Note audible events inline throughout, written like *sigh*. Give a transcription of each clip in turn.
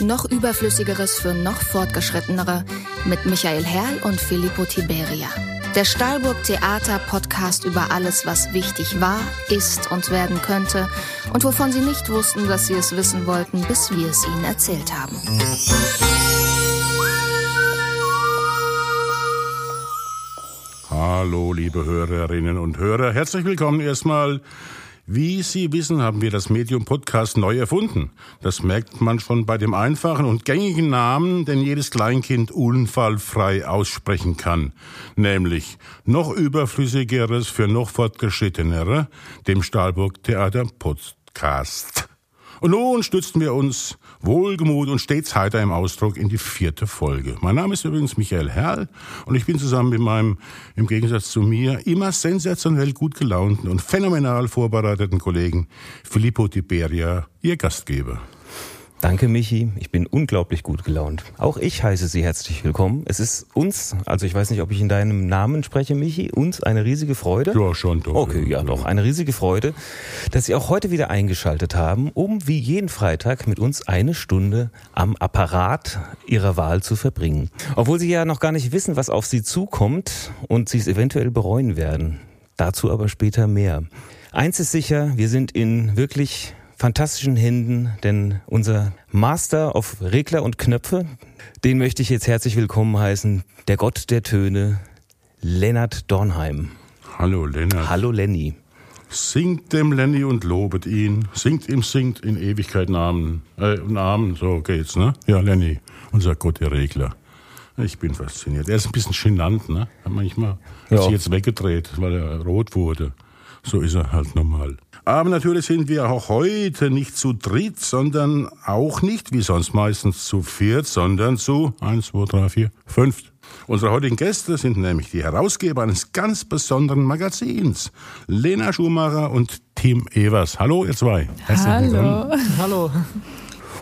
Noch überflüssigeres für noch fortgeschrittenere mit Michael Herrl und Filippo Tiberia. Der Stahlburg Theater Podcast über alles, was wichtig war, ist und werden könnte und wovon Sie nicht wussten, dass Sie es wissen wollten, bis wir es Ihnen erzählt haben. Hallo, liebe Hörerinnen und Hörer. Herzlich willkommen erstmal wie Sie wissen, haben wir das Medium Podcast neu erfunden. Das merkt man schon bei dem einfachen und gängigen Namen, den jedes Kleinkind unfallfrei aussprechen kann. Nämlich noch überflüssigeres für noch fortgeschrittenere, dem Stahlburg Theater Podcast. Und nun stützen wir uns wohlgemut und stets heiter im Ausdruck in die vierte Folge. Mein Name ist übrigens Michael Herrl und ich bin zusammen mit meinem, im Gegensatz zu mir, immer sensationell gut gelaunten und phänomenal vorbereiteten Kollegen Filippo Tiberia, Ihr Gastgeber. Danke, Michi. Ich bin unglaublich gut gelaunt. Auch ich heiße Sie herzlich willkommen. Es ist uns, also ich weiß nicht, ob ich in deinem Namen spreche, Michi, uns eine riesige Freude. Ja, schon doch. Okay, ja, doch. Eine riesige Freude, dass Sie auch heute wieder eingeschaltet haben, um wie jeden Freitag mit uns eine Stunde am Apparat Ihrer Wahl zu verbringen. Obwohl Sie ja noch gar nicht wissen, was auf Sie zukommt und Sie es eventuell bereuen werden. Dazu aber später mehr. Eins ist sicher, wir sind in wirklich fantastischen Händen, denn unser Master auf Regler und Knöpfe, den möchte ich jetzt herzlich willkommen heißen, der Gott der Töne, Lennart Dornheim. Hallo Lennart. Hallo Lenny. Singt dem Lenny und lobet ihn, singt ihm, singt in Ewigkeit Namen, äh, Namen, so geht's, ne? Ja, Lenny, unser Gott der Regler. Ich bin fasziniert. Er ist ein bisschen genannt, ne? Manchmal ja. hat sich jetzt weggedreht, weil er rot wurde. So ist er halt normal. Aber natürlich sind wir auch heute nicht zu dritt, sondern auch nicht, wie sonst meistens, zu viert, sondern zu eins, zwei, drei, vier, fünf. Unsere heutigen Gäste sind nämlich die Herausgeber eines ganz besonderen Magazins, Lena Schumacher und Tim Evers. Hallo, ihr zwei. Hallo. Hallo.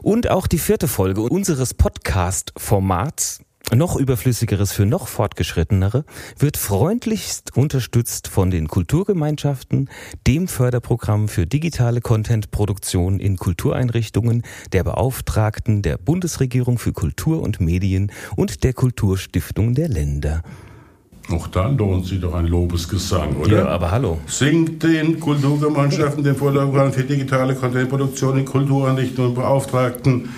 Und auch die vierte Folge unseres Podcast-Formats noch überflüssigeres für noch fortgeschrittenere wird freundlichst unterstützt von den Kulturgemeinschaften, dem Förderprogramm für digitale Contentproduktion in Kultureinrichtungen, der Beauftragten der Bundesregierung für Kultur und Medien und der Kulturstiftung der Länder. Auch dann lohnt sich doch ein Lobesgesang, oder? Ja, aber hallo. Singt den Kulturgemeinschaften, den Förderprogramm für digitale Contentproduktion in Kultureinrichtungen und Beauftragten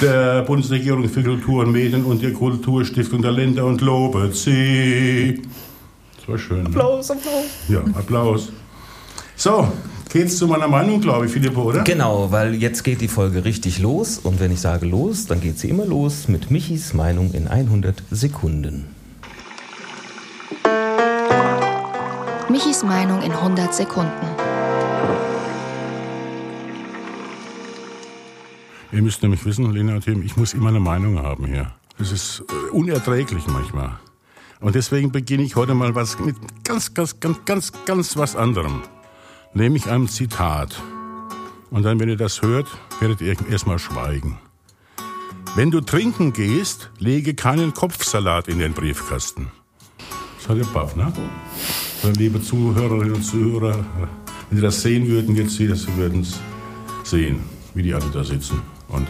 der Bundesregierung für Kultur und Medien und der Kulturstiftung der Länder und lobet sie. Das war schön. Ne? Applaus, Applaus. Ja, Applaus. So, geht's zu meiner Meinung, glaube ich, Philipp, oder? Genau, weil jetzt geht die Folge richtig los und wenn ich sage los, dann geht sie immer los mit Michis Meinung in 100 Sekunden. Michis Meinung in 100 Sekunden. Ihr müsst nämlich wissen, Lena und Tim, ich muss immer eine Meinung haben hier. Das ist äh, unerträglich manchmal. Und deswegen beginne ich heute mal was mit ganz, ganz, ganz, ganz, ganz was anderem. Nämlich einem Zitat. Und dann, wenn ihr das hört, werdet ihr erstmal schweigen. Wenn du trinken gehst, lege keinen Kopfsalat in den Briefkasten. Paff, ne? Liebe Zuhörerinnen und Zuhörer, wenn Sie das sehen würden, jetzt Sie würden es sehen, wie die alle da sitzen und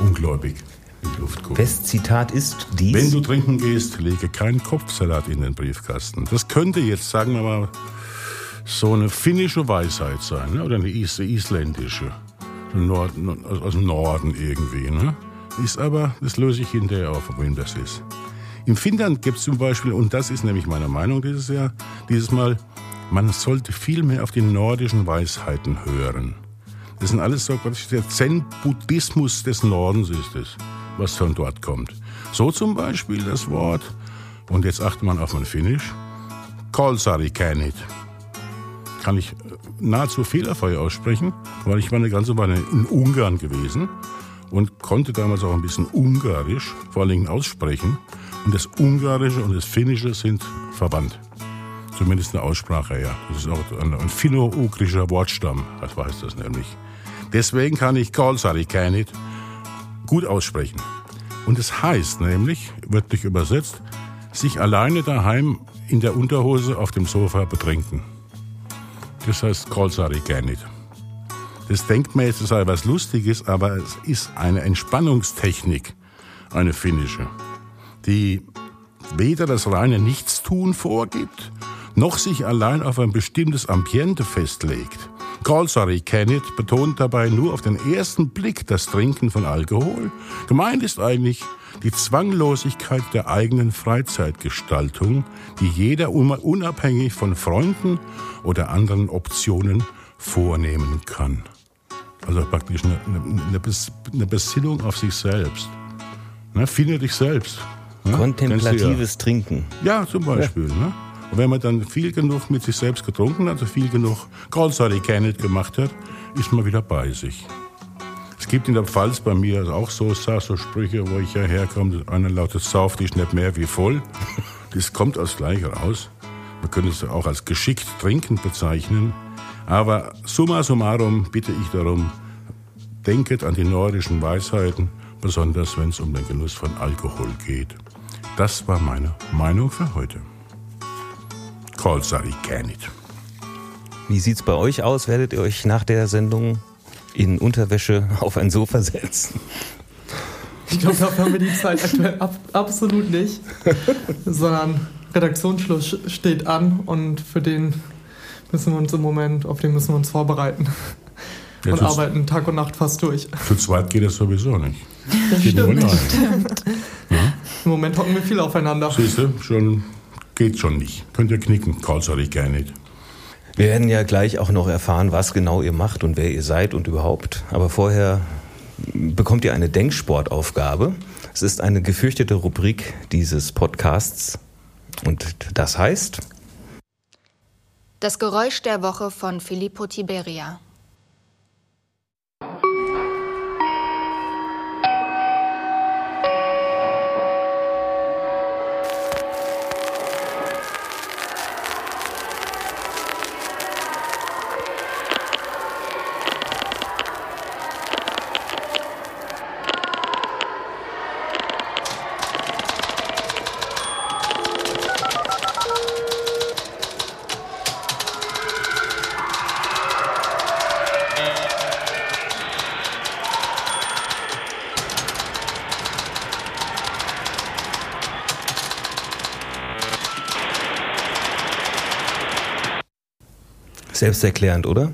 ungläubig in die Luft gucken. Das Zitat ist dies. Wenn du trinken gehst, lege keinen Kopfsalat in den Briefkasten. Das könnte jetzt, sagen wir mal, so eine finnische Weisheit sein, ne? oder eine is isländische. Nord aus dem Norden irgendwie. Ne? Ist aber, das löse ich hinterher auf, wem das ist. Im Finnland gibt es zum Beispiel, und das ist nämlich meine Meinung dieses Jahr, dieses Mal, man sollte viel mehr auf die nordischen Weisheiten hören. Das sind alles so der Zen-Buddhismus des Nordens ist es, was von dort kommt. So zum Beispiel das Wort, und jetzt achtet man auf mein Finnisch, Kolsari Kanit. Kann ich äh, nahezu fehlerfrei aussprechen, weil ich war eine ganze Weile in Ungarn gewesen und konnte damals auch ein bisschen Ungarisch, vor allen Dingen aussprechen. Und das Ungarische und das Finnische sind verwandt. Zumindest eine Aussprache, ja. Das ist auch ein, ein finno-ugrischer Wortstamm, das heißt das nämlich. Deswegen kann ich Kalsari Keinit gut aussprechen. Und es heißt nämlich, wörtlich übersetzt, sich alleine daheim in der Unterhose auf dem Sofa betrinken. Das heißt Kalsari Keinit. Das denkt man jetzt, es sei was Lustiges, aber es ist eine Entspannungstechnik, eine finnische, die weder das reine Nichtstun vorgibt, noch sich allein auf ein bestimmtes Ambiente festlegt. Kalsari Kenneth betont dabei nur auf den ersten Blick das Trinken von Alkohol. Gemeint ist eigentlich die Zwanglosigkeit der eigenen Freizeitgestaltung, die jeder unabhängig von Freunden oder anderen Optionen vornehmen kann. Also praktisch eine, eine, eine Besinnung auf sich selbst. Ne, finde dich selbst. Ne? Kontemplatives ja. Trinken. Ja, zum Beispiel. Ja. Ne? Und wenn man dann viel genug mit sich selbst getrunken hat, also viel genug Kenneth gemacht hat, ist man wieder bei sich. Es gibt in der Pfalz bei mir auch so, so Sprüche, wo ich ja herkomme. Einer lautet, sauf dich nicht mehr wie voll. Das kommt als gleich raus. Man könnte es auch als geschickt trinkend bezeichnen. Aber summa summarum bitte ich darum, denket an die nordischen Weisheiten, besonders wenn es um den Genuss von Alkohol geht. Das war meine Meinung für heute. Kolsari Kenneth. Wie sieht's bei euch aus? Werdet ihr euch nach der Sendung in Unterwäsche auf ein Sofa setzen? Ich glaube, dafür haben wir die Zeit aktuell ab, absolut nicht. *laughs* Sondern Redaktionsschluss steht an und für den müssen wir uns im Moment, auf den müssen wir uns vorbereiten. Ja, und arbeiten Tag und Nacht fast durch. Zu zweit geht das sowieso nicht. Das *laughs* geht stimmt. Nur stimmt. Ja? Im Moment hocken wir viel aufeinander. Siehst du, schon geht schon nicht. Könnt ihr knicken, Karl sage ich gar nicht. Wir werden ja gleich auch noch erfahren, was genau ihr macht und wer ihr seid und überhaupt. Aber vorher bekommt ihr eine Denksportaufgabe. Es ist eine gefürchtete Rubrik dieses Podcasts. Und das heißt. Das Geräusch der Woche von Filippo Tiberia. Selbsterklärend, oder?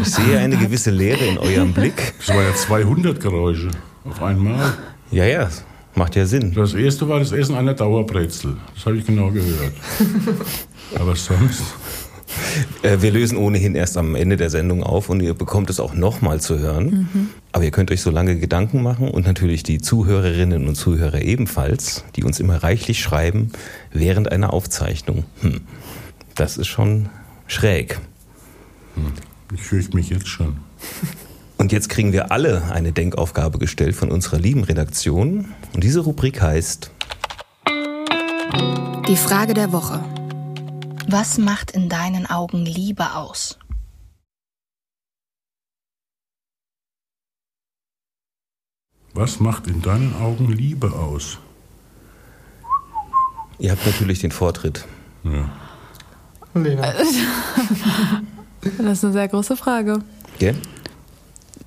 Ich sehe eine gewisse Leere in eurem Blick. Das waren ja 200 Geräusche auf einmal. Ja, ja, macht ja Sinn. Das erste war das Essen einer Dauerbrezel. Das habe ich genau gehört. Aber sonst. Äh, wir lösen ohnehin erst am Ende der Sendung auf und ihr bekommt es auch nochmal zu hören. Mhm. Aber ihr könnt euch so lange Gedanken machen und natürlich die Zuhörerinnen und Zuhörer ebenfalls, die uns immer reichlich schreiben während einer Aufzeichnung. Hm. Das ist schon schräg. Hm. Ich fürchte mich jetzt schon. Und jetzt kriegen wir alle eine Denkaufgabe gestellt von unserer lieben Redaktion. Und diese Rubrik heißt Die Frage der Woche. Was macht in deinen Augen Liebe aus? Was macht in deinen Augen Liebe aus? Ihr habt natürlich den Vortritt. Ja. Lena. *laughs* Das ist eine sehr große Frage. Ja?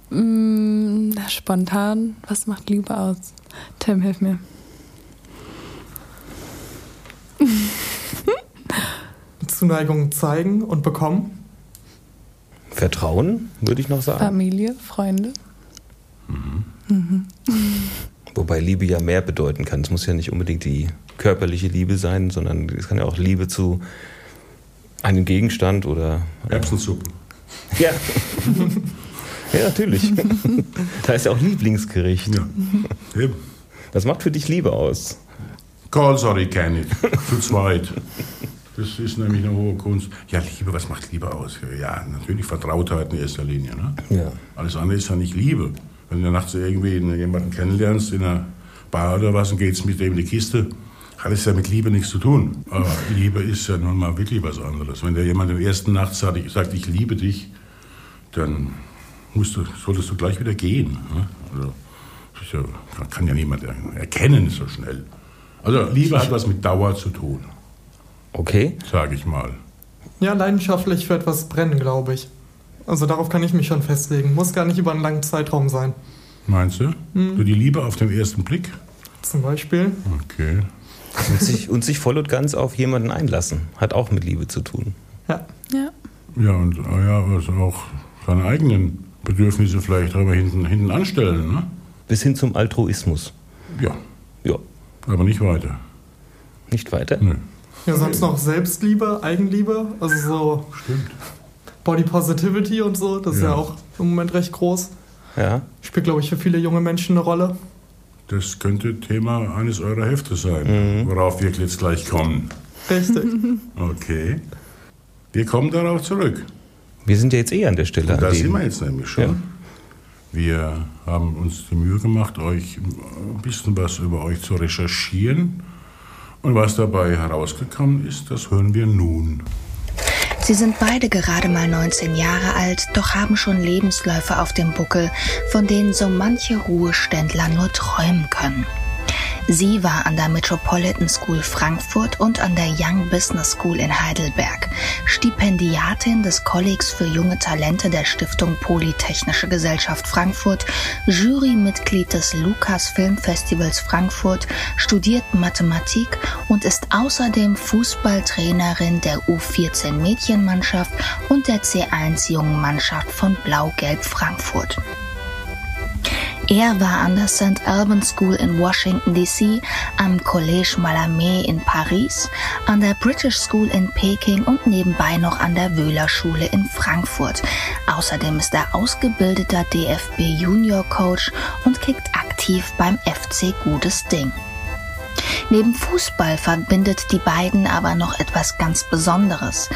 Mm, spontan, was macht Liebe aus? Tim, hilf mir. *laughs* Zuneigung zeigen und bekommen. Vertrauen, würde ich noch sagen. Familie, Freunde. Mhm. Mhm. *laughs* Wobei Liebe ja mehr bedeuten kann. Es muss ja nicht unbedingt die körperliche Liebe sein, sondern es kann ja auch Liebe zu einen Gegenstand oder. Erbsensuppe. Ja. *laughs* ja, natürlich. da ist ja auch Lieblingsgericht. Ja. Eben. Was macht für dich Liebe aus? Call, sorry, kenne ich. Zu zweit. Das ist nämlich eine hohe Kunst. Ja, Liebe, was macht Liebe aus? Ja, natürlich Vertrautheit in erster Linie. Ne? Ja. Alles andere ist ja nicht Liebe. Wenn du nachts irgendwie jemanden kennenlernst in einer Bar oder was und gehst mit dem in die Kiste, hat es ja mit Liebe nichts zu tun. Aber Liebe ist ja nun mal wirklich was anderes. Wenn dir jemand in der ersten Nacht sagt, ich, sagt, ich liebe dich, dann musst du, solltest du gleich wieder gehen. Ne? Also, ja, kann ja niemand erkennen so schnell. Also Liebe hat was mit Dauer zu tun. Okay. Sage ich mal. Ja, leidenschaftlich für etwas brennen, glaube ich. Also darauf kann ich mich schon festlegen. Muss gar nicht über einen langen Zeitraum sein. Meinst du? Mhm. So die Liebe auf den ersten Blick? Zum Beispiel. Okay. Und sich, und sich voll und ganz auf jemanden einlassen. Hat auch mit Liebe zu tun. Ja. Ja. Ja, und ah ja, also auch seine eigenen Bedürfnisse vielleicht darüber hinten, hinten anstellen, ne? Bis hin zum Altruismus. Ja, Ja, aber nicht weiter. nicht weiter. Nö. Ja, sonst noch Selbstliebe, Eigenliebe, also so Stimmt. Body Positivity und so, das ist ja Ja. auch im Moment recht groß. Ja. Spielt, glaube ich, für viele junge Menschen eine Rolle. Das könnte Thema eines eurer Hefte sein, worauf wir jetzt gleich kommen. Richtig. *laughs* Okay. Wir kommen darauf zurück. Wir sind ja jetzt eh an der Stelle. Und da sind wir jetzt nämlich schon. Ja. Wir haben uns die Mühe gemacht, euch ein bisschen was über euch zu recherchieren. Und was dabei herausgekommen ist, das hören wir nun. Sie sind beide gerade mal 19 Jahre alt, doch haben schon Lebensläufe auf dem Buckel, von denen so manche Ruheständler nur träumen können. Sie war an der Metropolitan School Frankfurt und an der Young Business School in Heidelberg, Stipendiatin des Kollegs für junge Talente der Stiftung Polytechnische Gesellschaft Frankfurt, Jurymitglied des Lukas Filmfestivals Frankfurt, studiert Mathematik und ist außerdem Fußballtrainerin der U14 Mädchenmannschaft und der C1 Jungen Mannschaft von Blau-Gelb Frankfurt. Er war an der St. Alban School in Washington, D.C., am Collège Mallarmé in Paris, an der British School in Peking und nebenbei noch an der Wöhler Schule in Frankfurt. Außerdem ist er ausgebildeter DFB Junior Coach und kickt aktiv beim FC Gutes Ding. Neben Fußball verbindet die beiden aber noch etwas ganz Besonderes.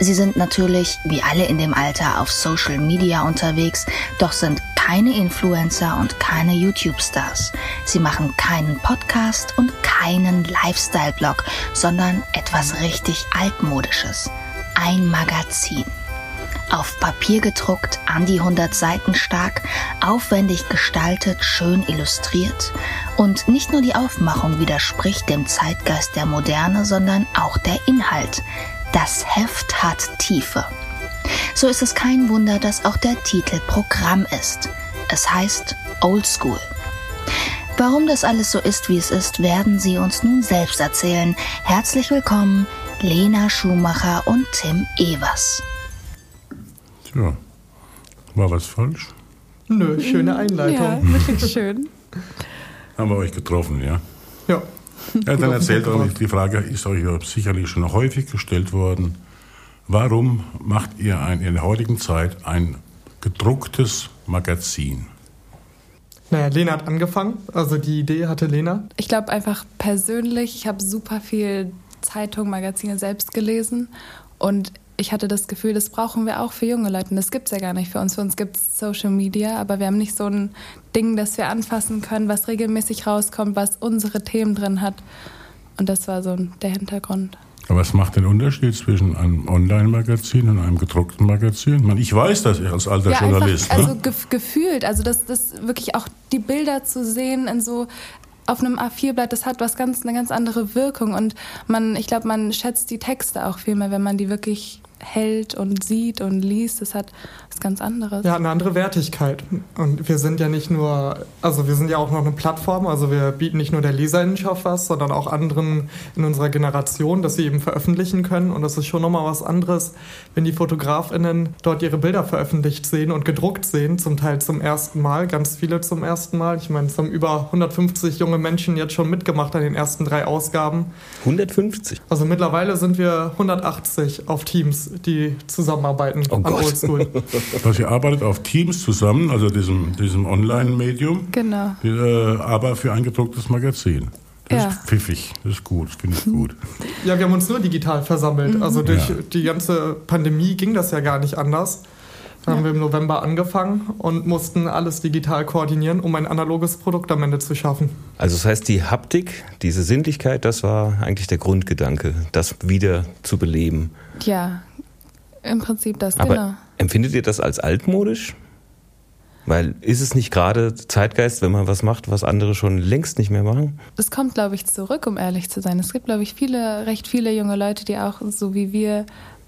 Sie sind natürlich, wie alle in dem Alter, auf Social Media unterwegs, doch sind keine Influencer und keine YouTube-Stars. Sie machen keinen Podcast und keinen Lifestyle-Blog, sondern etwas richtig altmodisches. Ein Magazin. Auf Papier gedruckt, an die 100 Seiten stark, aufwendig gestaltet, schön illustriert. Und nicht nur die Aufmachung widerspricht dem Zeitgeist der Moderne, sondern auch der Inhalt. Das Heft hat Tiefe. So ist es kein Wunder, dass auch der Titel Programm ist. Es heißt Old School. Warum das alles so ist, wie es ist, werden sie uns nun selbst erzählen. Herzlich willkommen, Lena Schumacher und Tim Evers. Tja, war was falsch? Nö, schöne Ja, Einleitung. wirklich schön. *laughs* Haben wir euch getroffen, ja? Ja. Ja, dann erzählt euch, die Frage ist euch ja sicherlich schon häufig gestellt worden. Warum macht ihr ein, in der heutigen Zeit ein gedrucktes Magazin? Naja, Lena hat angefangen. Also die Idee hatte Lena. Ich glaube einfach persönlich, ich habe super viel Zeitung, Magazine selbst gelesen und ich hatte das Gefühl, das brauchen wir auch für junge Leute. Und das gibt es ja gar nicht für uns. Für uns gibt es Social Media, aber wir haben nicht so ein Ding, das wir anfassen können, was regelmäßig rauskommt, was unsere Themen drin hat. Und das war so der Hintergrund. Aber was macht den Unterschied zwischen einem Online-Magazin und einem gedruckten Magazin? Ich, meine, ich weiß das als alter ja, Journalist. einfach, also ne? gef gefühlt, also das, das wirklich auch die Bilder zu sehen in so auf einem A4-Blatt, das hat was ganz, eine ganz andere Wirkung und man, ich glaube, man schätzt die Texte auch viel mehr, wenn man die wirklich hält und sieht und liest. Das hat was ganz anderes. Ja, eine andere Wertigkeit. Und wir sind ja nicht nur, also wir sind ja auch noch eine Plattform, also wir bieten nicht nur der Leserinnenschaft was, sondern auch anderen in unserer Generation, dass sie eben veröffentlichen können. Und das ist schon nochmal was anderes, wenn die FotografInnen dort ihre Bilder veröffentlicht sehen und gedruckt sehen, zum Teil zum ersten Mal, ganz viele zum ersten Mal. Ich meine, es haben über 150 junge Menschen jetzt schon mitgemacht an den ersten drei Ausgaben. 150. Also mittlerweile sind wir 180 auf Teams, die zusammenarbeiten Oh an Gott. Oldschool. *laughs* Also ihr arbeitet auf Teams zusammen, also diesem, diesem Online-Medium, Genau. äh, aber für ein gedrucktes Magazin. Das Ja. ist pfiffig, das ist gut, das finde ich gut. *laughs* Ja, wir haben uns nur digital versammelt. Also durch Ja. die ganze Pandemie ging das ja gar nicht anders. Da haben wir im November angefangen und mussten alles digital koordinieren, um ein analoges Produkt am Ende zu schaffen. Also das heißt, die Haptik, diese Sinnlichkeit, das war eigentlich der Grundgedanke, das wieder zu beleben. Ja, im Prinzip das, Aber genau. empfindet ihr das als altmodisch? Weil ist es nicht gerade Zeitgeist, wenn man was macht, was andere schon längst nicht mehr machen? Es kommt, glaube ich, zurück, um ehrlich zu sein. Es gibt, glaube ich, viele, recht viele junge Leute, die auch so wie wir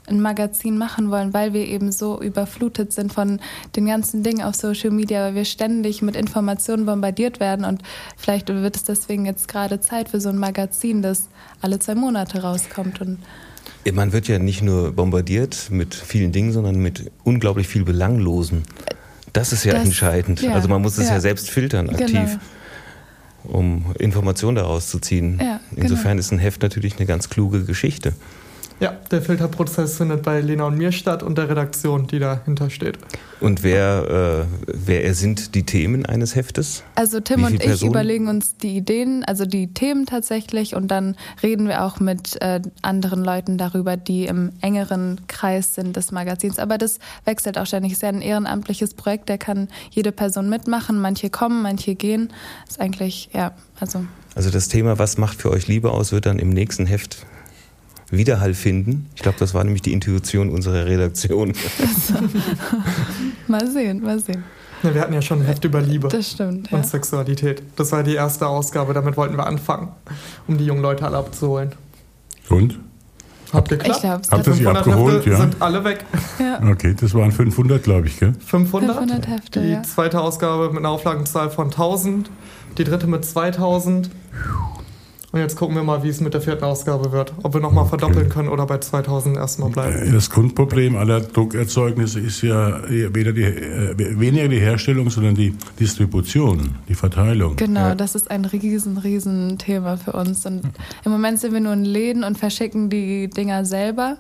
ein Magazin machen wollen, weil wir eben so überflutet sind von den ganzen Dingen auf Social Media, weil wir ständig mit Informationen bombardiert werden und vielleicht wird es deswegen jetzt gerade Zeit für so ein Magazin, das alle zwei Monate rauskommt und man wird ja nicht nur bombardiert mit vielen Dingen, sondern mit unglaublich viel Belanglosen. Das ist ja das, entscheidend. Ja, also man muss es ja, ja selbst filtern aktiv, genau. um Informationen daraus zu ziehen. Ja, Insofern genau. ist ein Heft natürlich eine ganz kluge Geschichte. Ja, der Filterprozess findet bei Lena und mir statt und der Redaktion, die dahinter steht. Und wer, äh, wer sind die Themen eines Heftes? Also Tim und ich Personen? überlegen uns die Ideen, also die Themen tatsächlich und dann reden wir auch mit äh, anderen Leuten darüber, die im engeren Kreis sind des Magazins. Aber das wechselt auch ständig. Es ist ja ein ehrenamtliches Projekt, da kann jede Person mitmachen. Manche kommen, manche gehen. Das ist eigentlich, ja, also. Also das Thema, was macht für euch Liebe aus, wird dann im nächsten Heft Widerhall finden. Ich glaube, das war nämlich die Intuition unserer Redaktion. *laughs* mal sehen, mal sehen. Ja, wir hatten ja schon ein Heft über Liebe das stimmt, und ja. Sexualität. Das war die erste Ausgabe, damit wollten wir anfangen, um die jungen Leute alle abzuholen. Und? Hat geklappt. Ich Habt ihr sie abgeholt? Hefte ja. sind alle weg. Ja. Okay, das waren 500, glaube ich, gell? 500. 500 Hefte, Die ja. zweite Ausgabe mit einer Auflagenzahl von 1000, die dritte mit 2000 und jetzt gucken wir mal, wie es mit der vierten Ausgabe wird. Ob wir nochmal okay. verdoppeln können oder bei 2000 erstmal bleiben. Das Grundproblem aller Druckerzeugnisse ist ja weder die, äh, weniger die Herstellung, sondern die Distribution, die Verteilung. Genau, ja. das ist ein riesen, riesen Thema für uns. Und im Moment sind wir nur in Läden und verschicken die Dinger selber.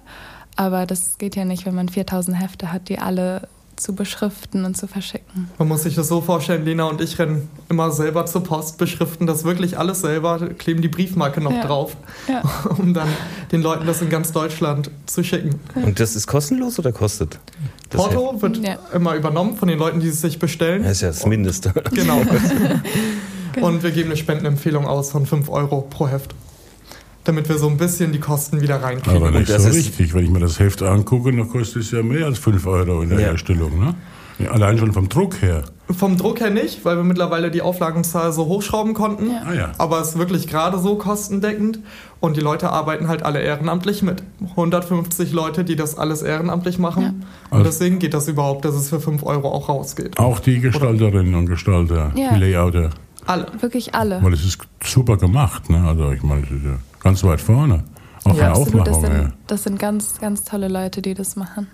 Aber das geht ja nicht, wenn man 4000 Hefte hat, die alle zu beschriften und zu verschicken. Man muss sich das so vorstellen, Lena und ich rennen immer selber zur Post, beschriften das wirklich alles selber, kleben die Briefmarke noch ja. drauf, ja. *laughs* um dann den Leuten das in ganz Deutschland zu schicken. Und das ist kostenlos oder kostet? Das Porto wird ja. immer übernommen von den Leuten, die es sich bestellen. Das ist ja das Mindeste. Genau. *laughs* *laughs* und wir geben eine Spendenempfehlung aus von 5 Euro pro Heft damit wir so ein bisschen die Kosten wieder reinkriegen. Aber nicht so richtig. Wenn ich mir das Heft angucke, dann kostet es ja mehr als 5 Euro in der ja. Herstellung. Ne? Allein schon vom Druck her. Vom Druck her nicht, weil wir mittlerweile die Auflagenzahl so hochschrauben konnten. Ja. Ah, ja. Aber es ist wirklich gerade so kostendeckend. Und die Leute arbeiten halt alle ehrenamtlich mit. 150 Leute, die das alles ehrenamtlich machen. Ja. Und also deswegen geht das überhaupt, dass es für 5 Euro auch rausgeht. Auch die Gestalterinnen Oder? und Gestalter, die Layouter. Alle. Wirklich alle. Weil es ist super gemacht. Ne? Also ich meine, ja ganz weit vorne. Auch ja, absolut. Das sind, das sind ganz, ganz tolle Leute, die das machen.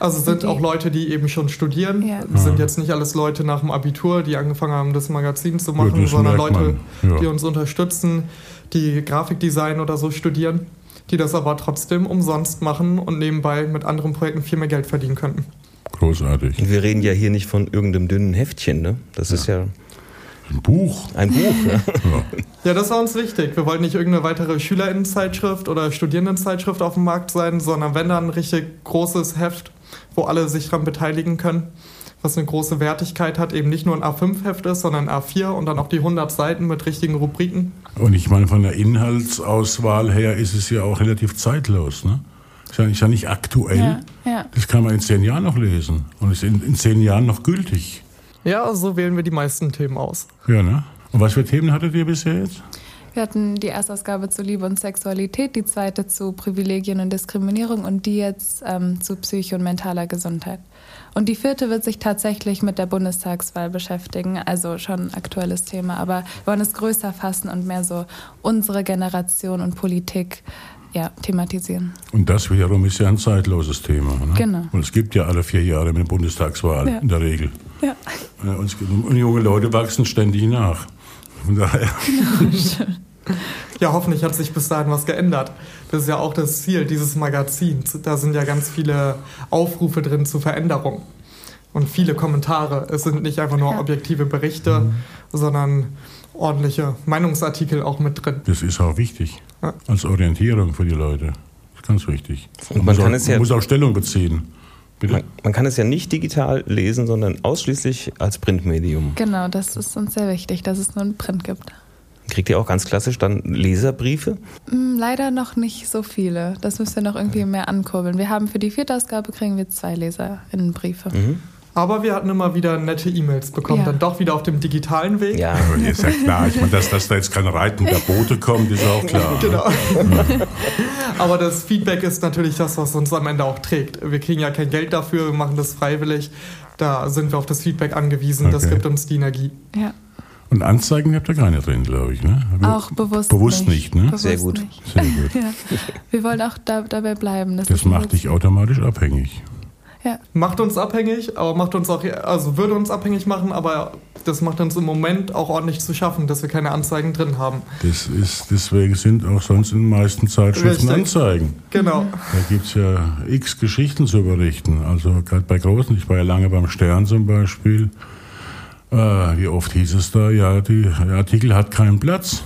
Also sind auch Leute, die eben schon studieren. Ja. Das sind jetzt nicht alles Leute nach dem Abitur, die angefangen haben, das Magazin zu machen, ja, sondern Leute, ja. die uns unterstützen, die Grafikdesign oder so studieren, die das aber trotzdem umsonst machen und nebenbei mit anderen Projekten viel mehr Geld verdienen könnten. Großartig. Und wir reden ja hier nicht von irgendeinem dünnen Heftchen, ne? Das ist ja ein Buch. Ein Buch, ja. *laughs* ja. das war uns wichtig. Wir wollten nicht irgendeine weitere Schülerinnenzeitschrift oder Studierendenzeitschrift auf dem Markt sein, sondern wenn dann ein richtig großes Heft, wo alle sich daran beteiligen können, was eine große Wertigkeit hat, eben nicht nur ein A5-Heft ist, sondern ein A4 und dann auch die 100 Seiten mit richtigen Rubriken. Und ich meine, von der Inhaltsauswahl her ist es ja auch relativ zeitlos, ne? Ist ja, ist ja nicht aktuell. Ja, ja. Das kann man in zehn Jahren noch lesen und ist in, in zehn Jahren noch gültig. Ja, so wählen wir die meisten Themen aus. Ja, ne? Und was für Themen hattet ihr bisher jetzt? Wir hatten die Erstausgabe zu Liebe und Sexualität, die zweite zu Privilegien und Diskriminierung und die jetzt ähm, zu Psyche und mentaler Gesundheit. Und die vierte wird sich tatsächlich mit der Bundestagswahl beschäftigen, also schon ein aktuelles Thema. Aber wir wollen es größer fassen und mehr so unsere Generation und Politik ja, thematisieren. Und das wiederum ist ja ein zeitloses Thema. Ne? Genau. Und es gibt ja alle vier Jahre eine Bundestagswahl ja. in der Regel. Ja. Und, und junge Leute wachsen ständig nach. Von daher. *laughs* Ja, hoffentlich hat sich bis dahin was geändert. Das ist ja auch das Ziel dieses Magazins. Da sind ja ganz viele Aufrufe drin zur Veränderung und viele Kommentare. Es sind nicht einfach nur objektive Berichte, mhm. sondern ordentliche Meinungsartikel auch mit drin. Das ist auch wichtig. Ja. Als Orientierung für die Leute. Das ist ganz wichtig. Und man, kann auch, es ja, muss auch Stellung beziehen. Man, man, kann es ja nicht digital lesen, sondern ausschließlich als Printmedium. Genau, das ist uns sehr wichtig, dass es nur ein Print gibt. Kriegt ihr auch ganz klassisch dann Leserbriefe? Mm, leider noch nicht so viele. Das müssen wir noch irgendwie mehr ankurbeln. Wir haben für die vierte Ausgabe kriegen wir zwei Leserinnenbriefe. Mhm. Aber wir hatten immer wieder nette E-Mails bekommen, Ja. dann doch wieder auf dem digitalen Weg. Ja, ist ja klar, ich meine, dass, dass da jetzt kein reitender Bote kommt, ist auch klar. Genau. *laughs* Aber das Feedback ist natürlich das, was uns am Ende auch trägt. Wir kriegen ja kein Geld dafür, wir machen das freiwillig. Da sind wir auf das Feedback angewiesen. Das Okay. gibt uns die Energie. Ja, Und Anzeigen habt ihr keine drin, glaube ich, ne? auch bewusst, Bewusst nicht, ne? Bewusst Sehr gut. Nicht. Sehr gut. *laughs* Ja. Wir wollen auch da, dabei bleiben. Das es macht dich automatisch abhängig. Ja, Macht uns abhängig, aber macht uns auch, also würde uns abhängig machen, aber das macht uns im Moment auch ordentlich zu schaffen, dass wir keine Anzeigen drin haben. Das ist, deswegen sind auch sonst in den meisten Zeitschriften Richtig. Anzeigen. Genau. Da gibt es ja x Geschichten zu berichten. Also gerade bei Großen, ich war ja lange beim Stern zum Beispiel. Äh, wie oft hieß es da, ja, die, der Artikel hat keinen Platz.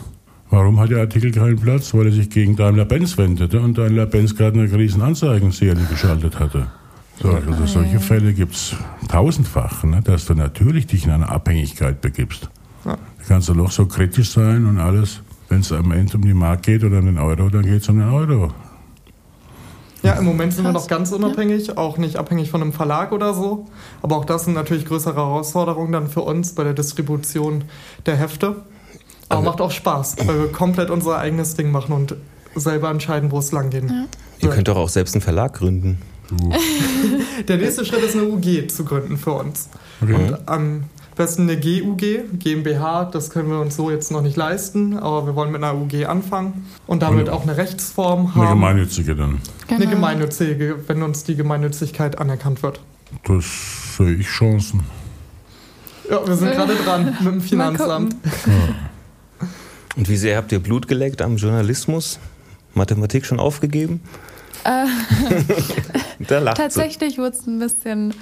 Warum hat der Artikel keinen Platz? Weil er sich gegen Daimler-Benz wendete und Daimler-Benz gerade eine riesen Anzeigenserie geschaltet hatte. So, also solche Fälle gibt es tausendfach, ne, dass du natürlich dich in eine Abhängigkeit begibst. Ja. Da kannst du noch so kritisch sein und alles. Wenn es am Ende um die Mark geht oder um den Euro, dann geht es um den Euro. Ja, im Moment sind wir noch ganz unabhängig, auch nicht abhängig von einem Verlag oder so. Aber auch das sind natürlich größere Herausforderungen dann für uns bei der Distribution der Hefte. Aber Aber- macht auch Spaß, weil wir komplett unser eigenes Ding machen und selber entscheiden, wo es lang geht. ihr könnt doch auch selbst einen Verlag gründen. Du, *laughs* Der nächste Schritt ist eine UG zu gründen für uns. okay. Und am besten eine GUG, GmbH, das können wir uns so jetzt noch nicht leisten, aber wir wollen mit einer UG anfangen und damit Und- auch eine Rechtsform Eine haben. gemeinnützige dann. genau. Eine gemeinnützige, wenn uns die Gemeinnützigkeit anerkannt wird. Das sehe ich Chancen. Ja, wir sind gerade dran mit dem Finanzamt. Und wie sehr habt ihr Blut geleckt am Journalismus? Mathematik schon aufgegeben? Äh, Da lacht tatsächlich wurde es ein bisschen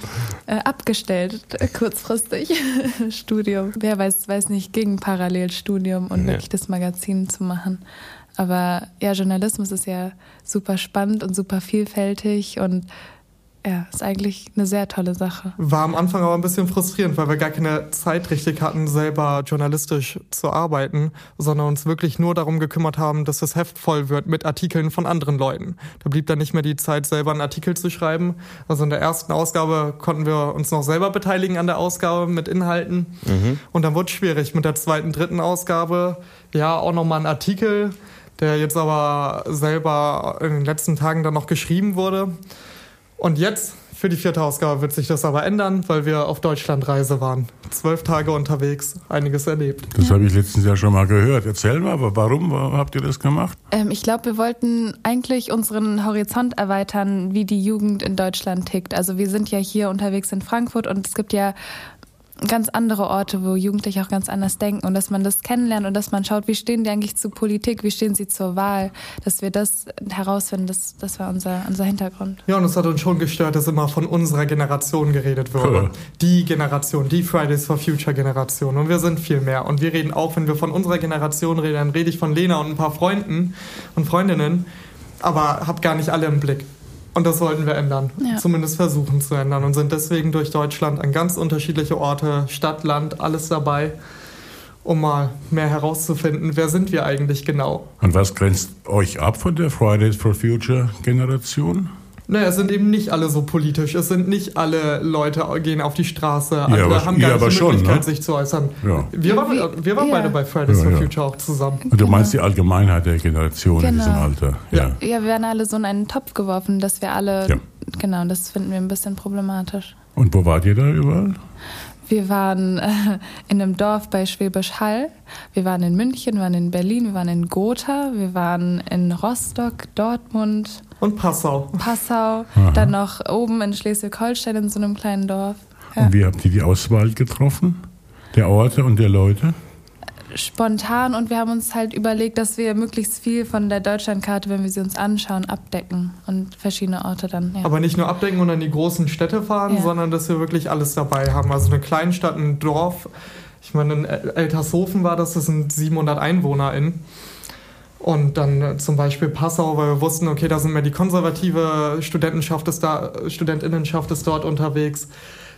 äh, abgestellt, äh, kurzfristig. *laughs* Studium. Wer weiß, weiß nicht, gegen Parallelstudium und Ja. wirklich das Magazin zu machen. Aber ja, Journalismus ist ja super spannend und super vielfältig und ja, ist eigentlich eine sehr tolle Sache. War am Anfang aber ein bisschen frustrierend, weil wir gar keine Zeit richtig hatten, selber journalistisch zu arbeiten, sondern uns wirklich nur darum gekümmert haben, dass das Heft voll wird mit Artikeln von anderen Leuten. Da blieb dann nicht mehr die Zeit, selber einen Artikel zu schreiben. Also in der ersten Ausgabe konnten wir uns noch selber beteiligen an der Ausgabe mit Inhalten. Und dann wurde es schwierig mit der zweiten, dritten Ausgabe. Ja, auch nochmal ein Artikel, der jetzt aber selber in den letzten Tagen dann noch geschrieben wurde. Und jetzt, für die vierte Ausgabe, wird sich das aber ändern, weil wir auf Deutschlandreise waren. Zwölf Tage unterwegs, einiges erlebt. Das habe ich letztens ja schon mal gehört. Erzähl mal, aber warum, warum habt ihr das gemacht? Ähm, ich glaube, wir wollten eigentlich unseren Horizont erweitern, wie die Jugend in Deutschland tickt. Also wir sind ja hier unterwegs in Frankfurt und es gibt ja ganz andere Orte, wo Jugendliche auch ganz anders denken und dass man das kennenlernt und dass man schaut, wie stehen die eigentlich zu Politik, wie stehen sie zur Wahl, dass wir das herausfinden, das, das war unser, unser Hintergrund. Ja, und es hat uns schon gestört, dass immer von unserer Generation geredet Ja. wurde. Die Generation, die Fridays for Future Generation. Und wir sind viel mehr. Und wir reden auch, wenn wir von unserer Generation reden, dann rede ich von Lena und ein paar Freunden und Freundinnen, aber hab gar nicht alle im Blick. Und das wollten wir ändern. Ja. Zumindest versuchen zu ändern. Und sind deswegen durch Deutschland an ganz unterschiedliche Orte, Stadt, Land, alles dabei, um mal mehr herauszufinden, wer sind wir eigentlich genau. Und was grenzt euch ab von der Fridays for Future Generation? Naja, es sind eben nicht alle so politisch. Es sind nicht alle Leute gehen auf die Straße. Andere aber- haben gar nicht aber die schon, Möglichkeit, ne? sich zu äußern. Ja. Wir waren, wir waren ja. beide bei Fridays Ja, for ja. Future auch zusammen. Und du Genau. meinst die Allgemeinheit der Generation in Genau. diesem Alter? Ja. Ja, wir werden alle so in einen Topf geworfen, dass wir alle, Ja. genau, das finden wir ein bisschen problematisch. Und wo wart ihr da überall? Wir waren äh, in einem Dorf bei Schwäbisch Hall, wir waren in München, wir waren in Berlin, wir waren in Gotha, wir waren in Rostock, Dortmund, Und Passau. Passau, Aha. dann noch oben in Schleswig-Holstein in so einem kleinen Dorf. Ja. Und wie habt ihr die Auswahl getroffen? Der Orte und der Leute? Spontan und wir haben uns halt überlegt, dass wir möglichst viel von der Deutschlandkarte, wenn wir sie uns anschauen, abdecken und verschiedene Orte dann. Ja. Aber nicht nur abdecken und an die großen Städte fahren, Ja. sondern dass wir wirklich alles dabei haben. Also eine Kleinstadt, ein Dorf. Ich meine, in El- Eltershofen war das, das sind 700 EinwohnerInnen. Und dann äh, zum Beispiel Passau, weil wir wussten, okay, da sind mehr die konservative Studentenschaft ist da, Studentinnenschaft ist dort unterwegs.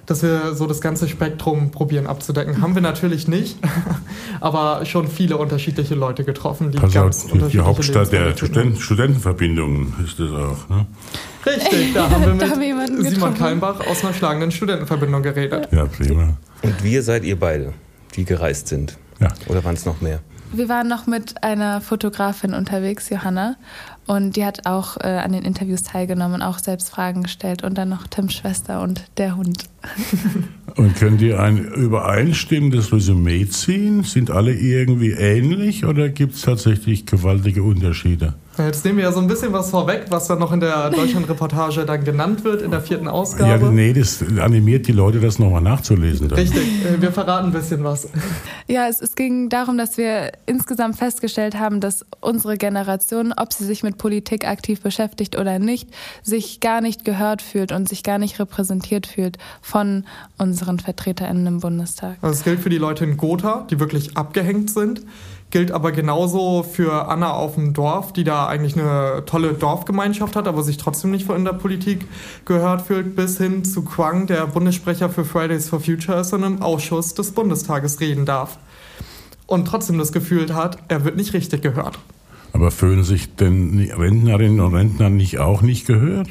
dass wir so das ganze Spektrum probieren abzudecken. Haben wir natürlich nicht, *laughs* aber schon viele unterschiedliche Leute getroffen, die also ganz die, die Hauptstadt der Studenten, Studentenverbindungen ist das auch. Ne? Richtig, da *laughs* haben wir mit haben Simon Kalmbach aus einer schlagenden Studentenverbindung geredet. Ja, prima. Und wir seid ihr beide, die gereist sind. Ja. Oder waren es noch mehr? Wir waren noch mit einer Fotografin unterwegs, Johanna. Und die hat auch äh, an den Interviews teilgenommen und auch selbst Fragen gestellt. Und dann noch Tims Schwester und der Hund. *laughs* und können die ein übereinstimmendes Resümee ziehen? Sind alle irgendwie ähnlich oder gibt es tatsächlich gewaltige Unterschiede? Jetzt nehmen wir ja so ein bisschen was vorweg, was dann noch in der Deutschland-Reportage dann genannt wird, in der vierten Ausgabe. Ja, nee, das animiert die Leute, das nochmal nachzulesen. Dann. Richtig, äh, wir verraten ein bisschen was. Ja, es, es ging darum, dass wir insgesamt festgestellt haben, dass unsere Generation, ob sie sich mit Politik aktiv beschäftigt oder nicht, sich gar nicht gehört fühlt und sich gar nicht repräsentiert fühlt von unseren VertreterInnen im Bundestag. Also das gilt für die Leute in Gotha, die wirklich abgehängt sind gilt aber genauso für Anna auf dem Dorf, die da eigentlich eine tolle Dorfgemeinschaft hat, aber sich trotzdem nicht in der Politik gehört fühlt, bis hin zu Quang, der Bundessprecher für Fridays for Future ist und im Ausschuss des Bundestages reden darf. Und trotzdem das Gefühl hat, er wird nicht richtig gehört. Aber fühlen sich denn Rentnerinnen und Rentner nicht auch nicht gehört?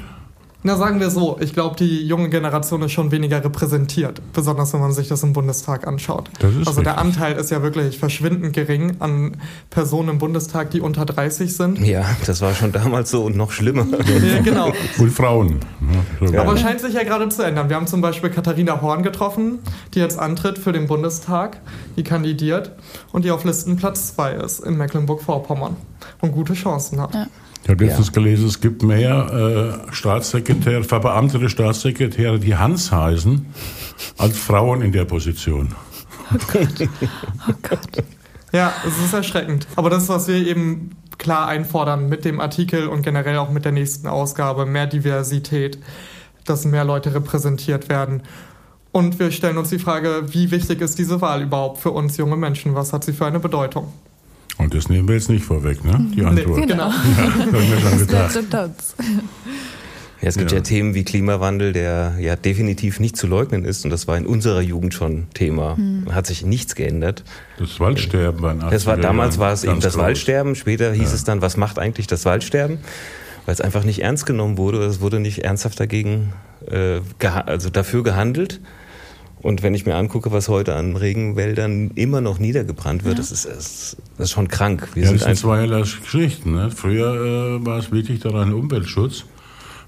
Na, sagen wir so, ich glaube, die junge Generation ist schon weniger repräsentiert, besonders wenn man sich das im Bundestag anschaut. also richtig. der Anteil ist ja wirklich verschwindend gering an Personen im Bundestag, die unter 30 sind. Ja, das war schon damals so und noch schlimmer. *laughs* ja, genau. Und Frauen. Ja, Aber scheint sich ja gerade zu ändern. Wir haben zum Beispiel Katharina Horn getroffen, die jetzt antritt für den Bundestag, die kandidiert und die auf Listenplatz 2 ist in Mecklenburg-Vorpommern und gute Chancen hat. Ja. Ich habe letztens ja. gelesen, es gibt mehr äh, Staatssekretäre, verbeamtete Staatssekretäre, die Hans heißen, als Frauen in der Position. Oh Gott. Oh Gott. Ja, es ist erschreckend. Aber das ist, was wir eben klar einfordern mit dem Artikel und generell auch mit der nächsten Ausgabe. Mehr Diversität, dass mehr Leute repräsentiert werden. Und wir stellen uns die Frage, wie wichtig ist diese Wahl überhaupt für uns junge Menschen? Was hat sie für eine Bedeutung? Und das nehmen wir jetzt nicht vorweg, ne? Die Antwort. Nee, genau. *laughs* Ja, haben wir schon gedacht. Ja, es gibt ja. ja. Themen wie Klimawandel, der ja definitiv nicht zu leugnen ist. Und das war in unserer Jugend schon Thema. Hm. Hat sich nichts geändert. Das Waldsterben war das war Damals war es eben das groß. Waldsterben. Später hieß ja. es dann, was macht eigentlich das Waldsterben? Weil es einfach nicht ernst genommen wurde. Es wurde nicht ernsthaft dagegen, äh, also dafür gehandelt. Und wenn ich mir angucke, was heute an Regenwäldern immer noch niedergebrannt wird, ja. das, ist, das ist schon krank. Wir ja, sind das sind zweierlei Geschichten. Ne? Früher äh, war es wirklich daran Umweltschutz.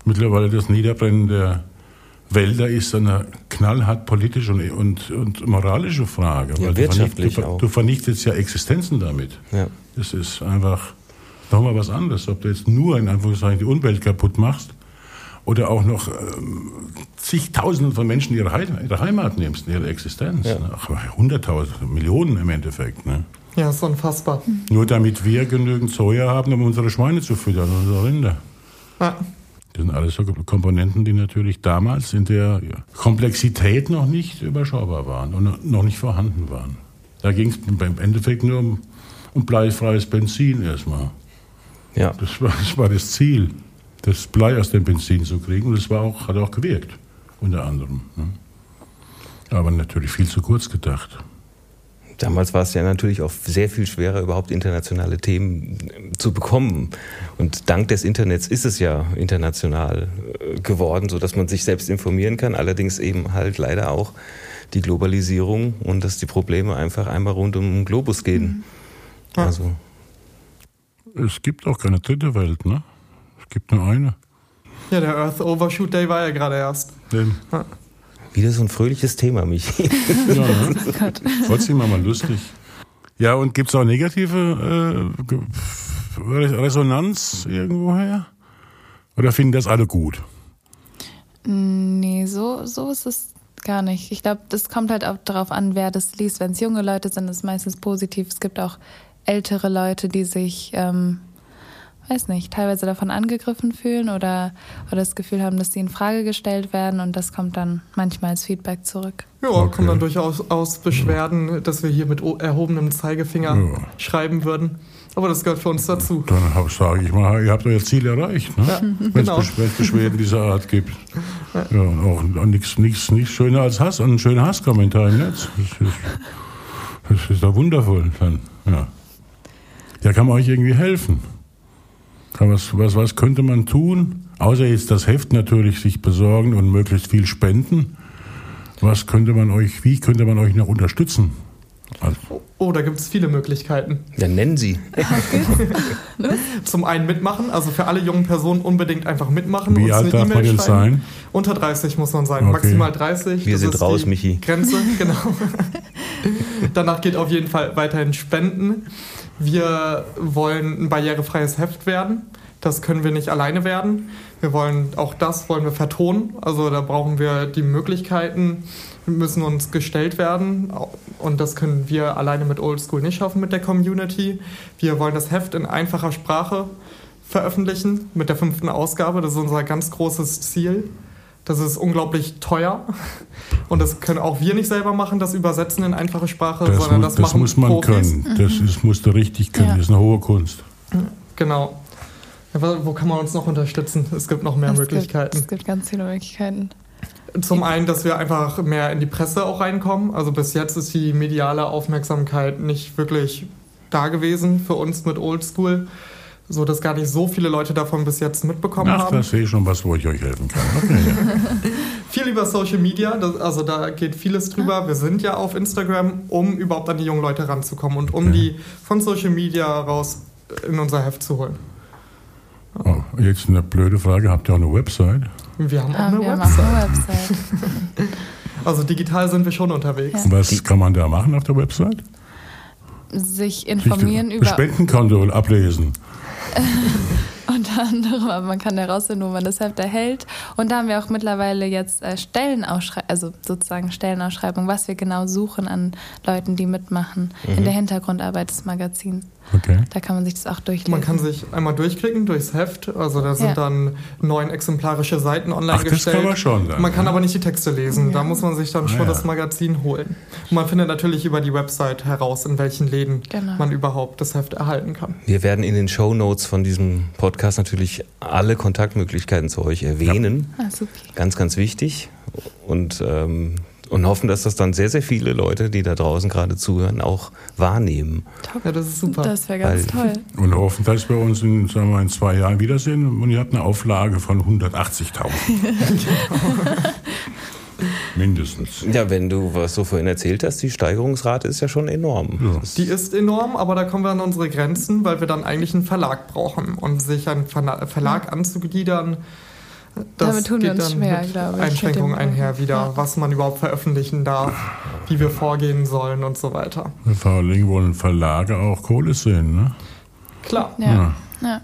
Mittlerweile das Niederbrennen der Wälder ist eine knallhart politische und, und, und moralische Frage. Ja, wirtschaftlich du, vernicht, du, du, vernichtest ja Existenzen damit. Ja. Das ist einfach nochmal was anderes. Ob du jetzt nur in Anführungszeichen die Umwelt kaputt machst oder auch noch ähm, zigtausenden von Menschen ihre, He ihre Heimat nimmst, ihre Existenz. Ja. Hunderttausende, Millionen im Endeffekt. Ne? Ja, ist unfassbar. Nur damit wir genügend Soja haben, um unsere Schweine zu füttern, unsere Rinder. Ja. Das sind alles so Komponenten, die natürlich damals in der Komplexität noch nicht überschaubar waren und noch nicht vorhanden waren. Da ging es im Endeffekt nur um, um bleifreies Benzin erstmal. Ja. Das war, das war das Ziel das Blei aus dem Benzin zu kriegen. Und das war auch, hat auch gewirkt, unter anderem. Ne? Aber natürlich viel zu kurz gedacht. Damals war es ja natürlich auch sehr viel schwerer, überhaupt internationale Themen äh, zu bekommen. Und dank des Internets ist es ja international äh, geworden, sodass man sich selbst informieren kann. Allerdings eben halt leider auch die Globalisierung und dass die Probleme einfach einmal rund um den Globus gehen. Mhm. Also. Es gibt auch keine dritte Welt, ne? Es gibt nur eine. Ja, der Earth Overshoot Day war ja gerade erst. Eben. Ja. Wieder so ein fröhliches Thema, Michi. *laughs* ja, ne? oh Trotzdem mal lustig. Ja, und gibt es auch negative äh, Resonanz irgendwoher? Oder finden das alle gut? Nee, so, so ist es gar nicht. Ich glaube, das kommt halt auch darauf an, wer das liest. Wenn es junge Leute sind, ist es meistens positiv. Es gibt auch ältere Leute, die sich ähm, weiß nicht, teilweise davon angegriffen fühlen oder, oder das Gefühl haben, dass sie in Frage gestellt werden und das kommt dann manchmal als Feedback zurück. Ja, okay. kommen dann durchaus aus Beschwerden, dass wir hier mit erhobenem Zeigefinger ja. schreiben würden. Aber das gehört für uns dazu. Dann sage ich mal, ihr habt euer Ziel erreicht, ne? ja, wenn es genau. Beschwerden dieser Art gibt. Ja, und auch nichts nichts nichts schöner als Hass, ein schöner Hasskommentar im Netz. Das ist, das ist doch wundervoll. Dann, ja. ja, kann man euch irgendwie helfen? Was, was, was könnte man tun? Außer jetzt das Heft natürlich sich besorgen und möglichst viel spenden. Was könnte man euch, wie könnte man euch noch unterstützen? Also, Oh, da gibt es viele Möglichkeiten. Ja, nennen Sie. *laughs* Zum einen mitmachen, also für alle jungen Personen unbedingt einfach mitmachen. wie uns alt eine darf man denn sein? Unter 30 muss man sein, Okay. maximal 30. Wir das sind ist raus, die Michi. Grenze, *laughs* genau. Danach geht auf jeden Fall weiterhin Spenden. Wir wollen ein barrierefreies Heft werden. Das können wir nicht alleine werden. Wir wollen auch das wollen wir vertonen. Also da brauchen wir die Möglichkeiten, müssen uns gestellt werden. Und das können wir alleine mit Oldschool nicht schaffen mit der Community. Wir wollen das Heft in einfacher Sprache veröffentlichen mit der fünften Ausgabe. Das ist unser ganz großes Ziel. Das ist unglaublich teuer. Und das können auch wir nicht selber machen, das Übersetzen in einfache Sprache, Das, sondern muss, das, das machen muss man Profis. können. Das ist, musst du richtig können. Ja. Das ist eine hohe Kunst. Genau. Ja, wo kann man uns noch unterstützen? Es gibt noch mehr Es Möglichkeiten. Gibt, es gibt ganz viele Möglichkeiten. Zum einen, dass wir einfach mehr in die Presse auch reinkommen. Also bis jetzt ist die mediale Aufmerksamkeit nicht wirklich da gewesen für uns mit Oldschool, so dass gar nicht so viele Leute davon bis jetzt mitbekommen Ach, haben. da sehe ich schon was, wo ich euch helfen kann. Okay, ja. *laughs* Viel über Social Media, das, also da geht vieles drüber. Wir sind ja auf Instagram, um überhaupt an die jungen Leute ranzukommen und um Okay. die von Social Media raus in unser Heft zu holen. oh, jetzt eine blöde Frage. Habt ihr auch eine Website? Wir haben auch Ah, eine wir Website. machen eine Website. *laughs* Also digital sind wir schon unterwegs. Ja. Was kann man da machen auf der Website? Sich informieren Sich über Spendenkonto ablesen. *laughs* unter anderem, aber man kann herausfinden, wo man das Heft erhält. Und da haben wir auch mittlerweile jetzt äh, Stellenausschreibungen, also sozusagen Stellenausschreibungen, was wir genau suchen an Leuten, die mitmachen in der Hintergrundarbeit des Magazins. Okay. Da kann man sich das auch durchlesen. Man kann sich einmal durchklicken durchs Heft. Also da sind Ja. dann neun exemplarische Seiten online Ach, das gestellt. kann man schon dann, Man kann ja. aber nicht die Texte lesen. Da muss man sich dann Ah, schon ja. das Magazin holen. Und man findet natürlich über die Website heraus, in welchen Läden Genau. man überhaupt das Heft erhalten kann. Wir werden in den Show Notes von diesem Podcast natürlich alle Kontaktmöglichkeiten zu euch erwähnen. Ah, super. Ganz, ganz wichtig. Und, ähm, und hoffen, dass das dann sehr, sehr viele Leute, die da draußen gerade zuhören, auch wahrnehmen. Ja, das ist super. Das wäre ganz Weil- toll. Und hoffen, dass wir uns in, sagen wir, in zwei Jahren wiedersehen und ihr habt eine Auflage von 180.000. *laughs* *laughs* Mindestens. Ja, wenn du, was du vorhin erzählt hast, die Steigerungsrate ist ja schon enorm. Ja. Die ist enorm, aber da kommen wir an unsere Grenzen, weil wir dann eigentlich einen Verlag brauchen. Und sich einen Verlag anzugliedern, das Damit tun wir uns dann schwer, mit glaube ich, Einschränkungen einher wieder, Ja. was man überhaupt veröffentlichen darf, wie wir vorgehen sollen und so weiter. Vor allen Dingen wollen Verlage auch Kohle sehen, ne? Klar. Ja. ja. Ja,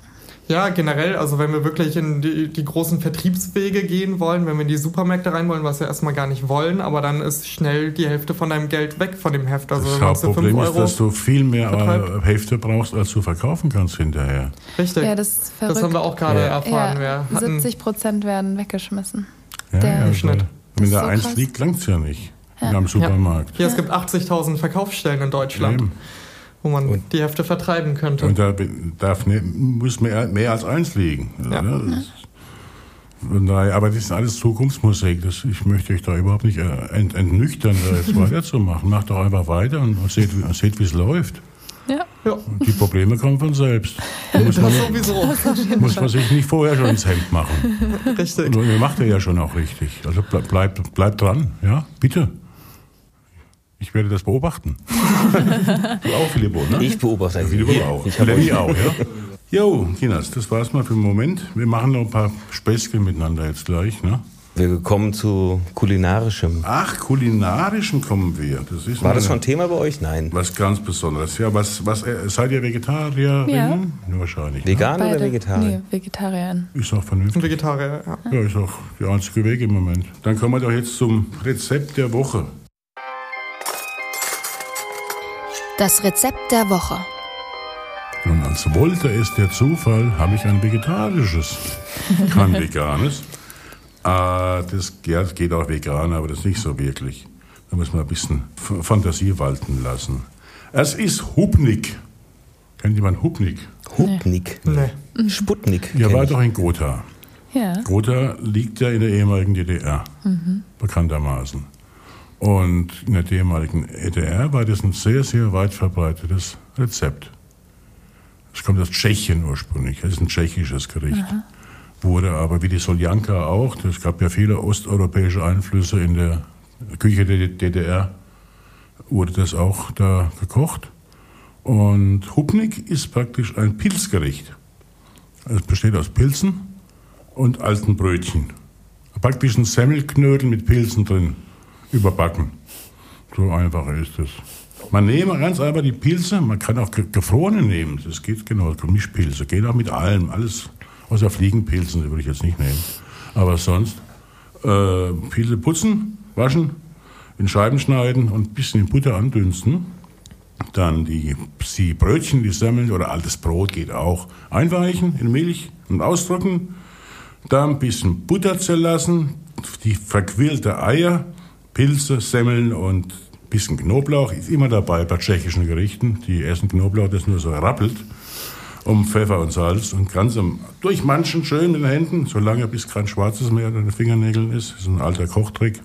generell, also wenn wir wirklich in die, die großen Vertriebswege gehen wollen, wenn wir in die Supermärkte rein wollen, was wir erstmal gar nicht wollen, aber dann ist schnell die Hälfte von deinem Geld weg von dem Heft. Also Das wenn man es für 5 Hauptproblem ist, dass du viel mehr vertreibt. äh, Hälfte brauchst, als du verkaufen kannst hinterher. Richtig. ja, das ist verrückt. das haben wir auch gerade Ja. erfahren. ja, wir hatten, 70 Prozent werden weggeschmissen. Ja, Der ja, Das Wenn da so eins krass. liegt, langt es ja nicht. Ja. Am Supermarkt. hier, es gibt 80.000 Verkaufsstellen in Deutschland, Eben. Wo man Und- die Hefte vertreiben könnte. Und da darf ne, muss mehr, mehr als eins liegen. Ja. Ne? Das daher, aber das ist alles Zukunftsmusik. Das, ich möchte euch da überhaupt nicht äh, ent, entnüchtern, da jetzt *laughs* weiterzumachen. Macht doch einfach weiter und seht, wie- seht wie es läuft. Ja. ja, Und die Probleme kommen von selbst. Da muss man, sowieso. muss man sich nicht vorher schon ins Hemd machen. *laughs* Richtig. Und ihr macht ihr ja schon auch richtig. Also ble- bleibt, bleibt dran, ja, bitte. Ich werde das beobachten. du *laughs* auch, Filippo, ne? Ich beobachte Filippo auch. Ich habe Lenny auch, ja? Jo, Kinas, das war's mal für den Moment. Wir machen noch ein paar Späßchen miteinander jetzt gleich, ne? Wir kommen zu kulinarischem. Ach, kulinarischen kommen wir. Das ist War das schon Thema bei euch? Nein. was ganz Besonderes. Ja, was, was, äh, seid ihr Vegetarier? Ja. Wahrscheinlich. Ne? Vegan oder Beide. Vegetarier? Nee, Vegetarier. Ist auch vernünftig. Vegetarier, ja. Ja, ist auch der einzige Weg im Moment. Dann kommen wir doch jetzt zum Rezept der Woche. Das Rezept der Woche. Und als wollte es der Zufall, habe ich ein vegetarisches. *laughs* Kein veganes. Ah, das, ja, das geht auch vegan, aber das ist nicht so wirklich. Da muss man ein bisschen Fantasie walten lassen. Es ist Hubnik. Kennt jemand Hubnik? Hupnik. Nee. Sputnik. Ihr kenn war ich. doch in Gotha. Ja. Gotha liegt ja in der ehemaligen DDR, bekanntermaßen. Und in der ehemaligen DDR war das ein sehr, sehr weit verbreitetes Rezept. Es kommt aus Tschechien ursprünglich. Es ist ein tschechisches Gericht. Wurde aber wie die Soljanka auch, es gab ja viele osteuropäische Einflüsse in der Küche der DDR, wurde das auch da gekocht. Und Hupnik ist praktisch ein Pilzgericht. Es besteht aus Pilzen und alten Brötchen. Praktisch ein Semmelknödel mit Pilzen drin, überbacken. So einfach ist es. Man nehme ganz einfach die Pilze, man kann auch ge- gefrorene nehmen, das geht genau, Mischpilze, geht auch mit allem, alles außer Fliegenpilzen, die würde ich jetzt nicht nehmen. Aber sonst, äh, Pilze putzen, waschen, in Scheiben schneiden und ein bisschen in Butter andünsten. Dann die, die Brötchen, die Semmeln oder altes Brot geht auch. Einweichen in Milch und ausdrücken. Dann ein bisschen Butter zerlassen, die verquirlte Eier, Pilze, Semmeln und ein bisschen Knoblauch. Ist immer dabei bei tschechischen Gerichten. Die essen Knoblauch, das nur so rappelt. Um Pfeffer und Salz und ganz am- durchmanschen schön mit den Händen, solange bis kein schwarzes mehr an den Fingernägeln ist. Das ist ein alter Kochtrick.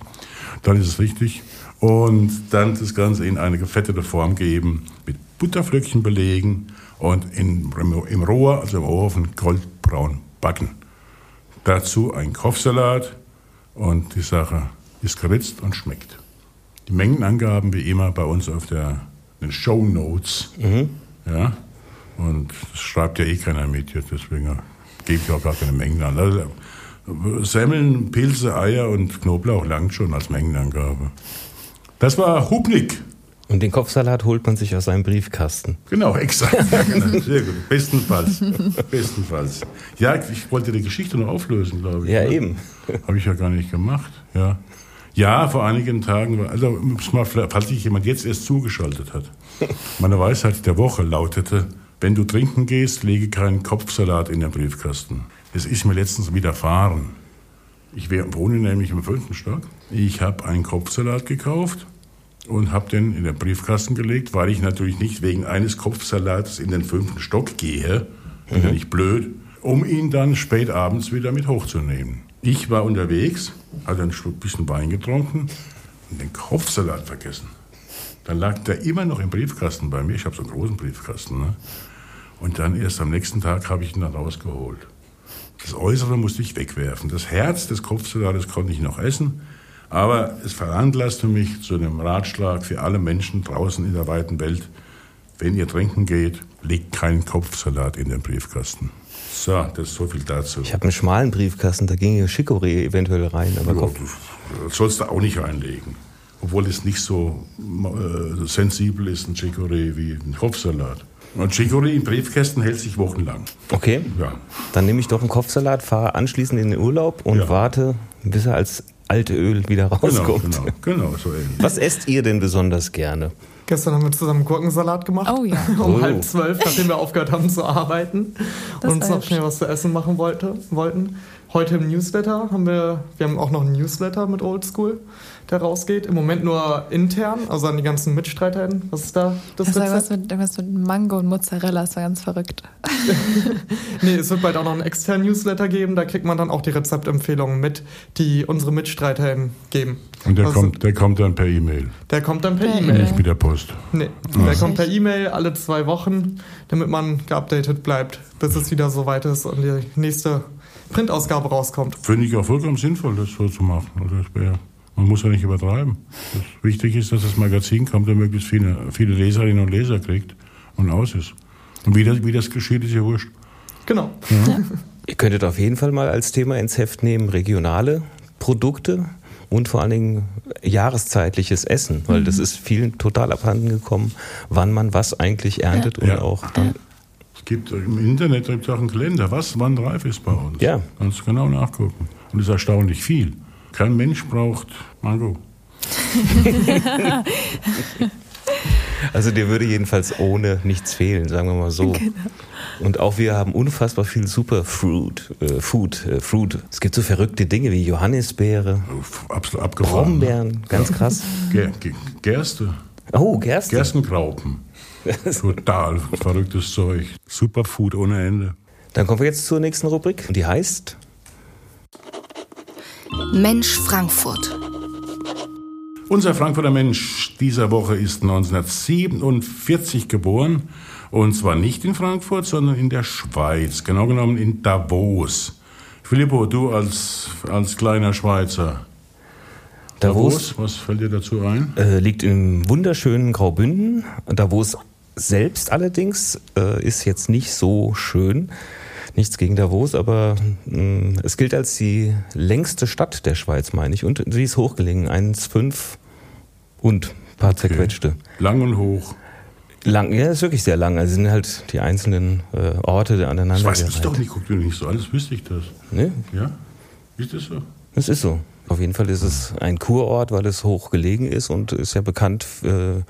Dann ist es richtig. Und dann das Ganze in eine gefettete Form geben, mit Butterflöckchen belegen und in, im Rohr, also im Ofen, goldbraun backen. Dazu ein Kopfsalat und die Sache ist geritzt und schmeckt. Die Mengenangaben wie immer bei uns auf der, den Show Notes. Ja, und das schreibt ja eh keiner mit jetzt, deswegen gebe ich auch gar keine Mengen an. Also, Semmeln, Pilze, Eier und Knoblauch langt schon als Mengenangabe. Das war Hubnik. Und den Kopfsalat holt man sich aus seinem Briefkasten. Genau, *laughs* exakt. Ja, genau. Sehr gut. Bestenfalls. Bestenfalls. Ja, ich wollte die Geschichte noch auflösen, glaube ich. Ja, ne? eben. Habe ich ja gar nicht gemacht. Ja. Ja, vor einigen Tagen, also falls sich jemand jetzt erst zugeschaltet hat. *laughs* Meine Weisheit der Woche lautete, wenn du trinken gehst, lege keinen Kopfsalat in den Briefkasten. Das ist mir letztens widerfahren. Ich wohne nämlich im fünften Stock. Ich habe einen Kopfsalat gekauft und habe den in den Briefkasten gelegt, weil ich natürlich nicht wegen eines Kopfsalats in den fünften Stock gehe, bin ja nicht blöd, um ihn dann spät abends wieder mit hochzunehmen. Ich war unterwegs, hatte ein bisschen Wein getrunken und den Kopfsalat vergessen. Dann lag der immer noch im Briefkasten bei mir. Ich habe so einen großen Briefkasten. Ne? Und dann erst am nächsten Tag habe ich ihn dann rausgeholt. Das Äußere musste ich wegwerfen. Das Herz des Kopfsalades konnte ich noch essen. Aber es veranlasste mich zu einem Ratschlag für alle Menschen draußen in der weiten Welt. Wenn ihr trinken geht, legt keinen Kopfsalat in den Briefkasten. So, das ist so viel dazu. Ich habe einen schmalen Briefkasten, da ginge Chicorée eventuell rein, aber Ja, das sollst du auch nicht reinlegen. Obwohl es nicht so äh, sensibel ist, ein Chicorée wie ein Kopfsalat. Und Chicorée in Briefkästen hält sich wochenlang. Okay, Ja. dann nehme ich doch einen Kopfsalat, fahre anschließend in den Urlaub und Ja. warte, bis er als alte Öl wieder Genau, rauskommt. genau, genau, so ähnlich. Was esst ihr denn besonders gerne? Gestern haben wir zusammen Gurkensalat gemacht. Oh ja. *laughs* um Oh. halb zwölf, nachdem wir aufgehört haben zu arbeiten Das und uns war noch schnell was zu essen machen wollte, wollten. Heute im Newsletter haben wir, wir haben auch noch einen Newsletter mit Oldschool, der rausgeht. Im Moment nur intern, also an die ganzen MitstreiterInnen. Was ist da das Das war Rezept? irgendwas mit, irgendwas mit Mango und Mozzarella, das war ganz verrückt. *laughs* Nee, es wird bald auch noch einen externen Newsletter geben. Da kriegt man dann auch die Rezeptempfehlungen mit, die unsere MitstreiterInnen geben. Und der, Also, kommt, der kommt dann per E-Mail, Der kommt dann per E-Mail. nicht mit der Post. Nee, der kommt per E-Mail alle zwei Wochen, damit man geupdatet bleibt, bis es wieder so weit ist und die nächste Printausgabe rauskommt. Finde ich auch vollkommen sinnvoll, das so zu machen. Also man muss ja nicht übertreiben. Das wichtig ist, dass das Magazin kommt und möglichst viele, viele Leserinnen und Leser kriegt und aus ist. Und wie das, wie das geschieht, ist ja wurscht. Genau. *laughs* Ihr könntet auf jeden Fall mal als Thema ins Heft nehmen regionale Produkte und vor allen Dingen jahreszeitliches Essen, weil das ist vielen total abhanden gekommen, wann man was eigentlich erntet und Ja. auch dann. Es gibt im Internet gibt auch einen Kalender, was wann reif ist bei uns. Ja. Kannst du genau nachgucken. Und das ist erstaunlich viel. Kein Mensch braucht Mango. *laughs* *laughs* Also dir würde jedenfalls ohne nichts fehlen, sagen wir mal so. Und auch wir haben unfassbar viel Superfruit, äh, Food, äh, Fruit. Es gibt so verrückte Dinge wie Johannisbeere, Absolut abgefahren. Brombeeren, ganz krass. Ger Ge- Gerste. Oh, Gerste. Gerstengraupen. *laughs* Total verrücktes Zeug. Superfood ohne Ende. Dann kommen wir jetzt zur nächsten Rubrik. Und die heißt Mensch Frankfurt. Unser Frankfurter Mensch dieser Woche ist 1947 geboren. Und zwar nicht in Frankfurt, sondern in der Schweiz. Genau genommen in Davos. Filippo, du als, als kleiner Schweizer. Davos, Davos, was fällt dir dazu ein? äh, liegt im wunderschönen Graubünden. Davos selbst allerdings äh, ist jetzt nicht so schön. Nichts gegen Davos, aber mh, es gilt als die längste Stadt der Schweiz, meine ich. Und sie ist hochgelegen, 1,5 und ein paar zerquetschte. Lang und hoch. Lang, ja, ist wirklich sehr lang. Also sind halt die einzelnen äh, Orte aneinander. Das weiß ich doch nicht, guck dir nicht so alles wüsste ich das. Ne? Ja? Ist das so? Das ist so. Auf jeden Fall ist es ein Kurort, weil es hoch gelegen ist und ist ja bekannt, äh,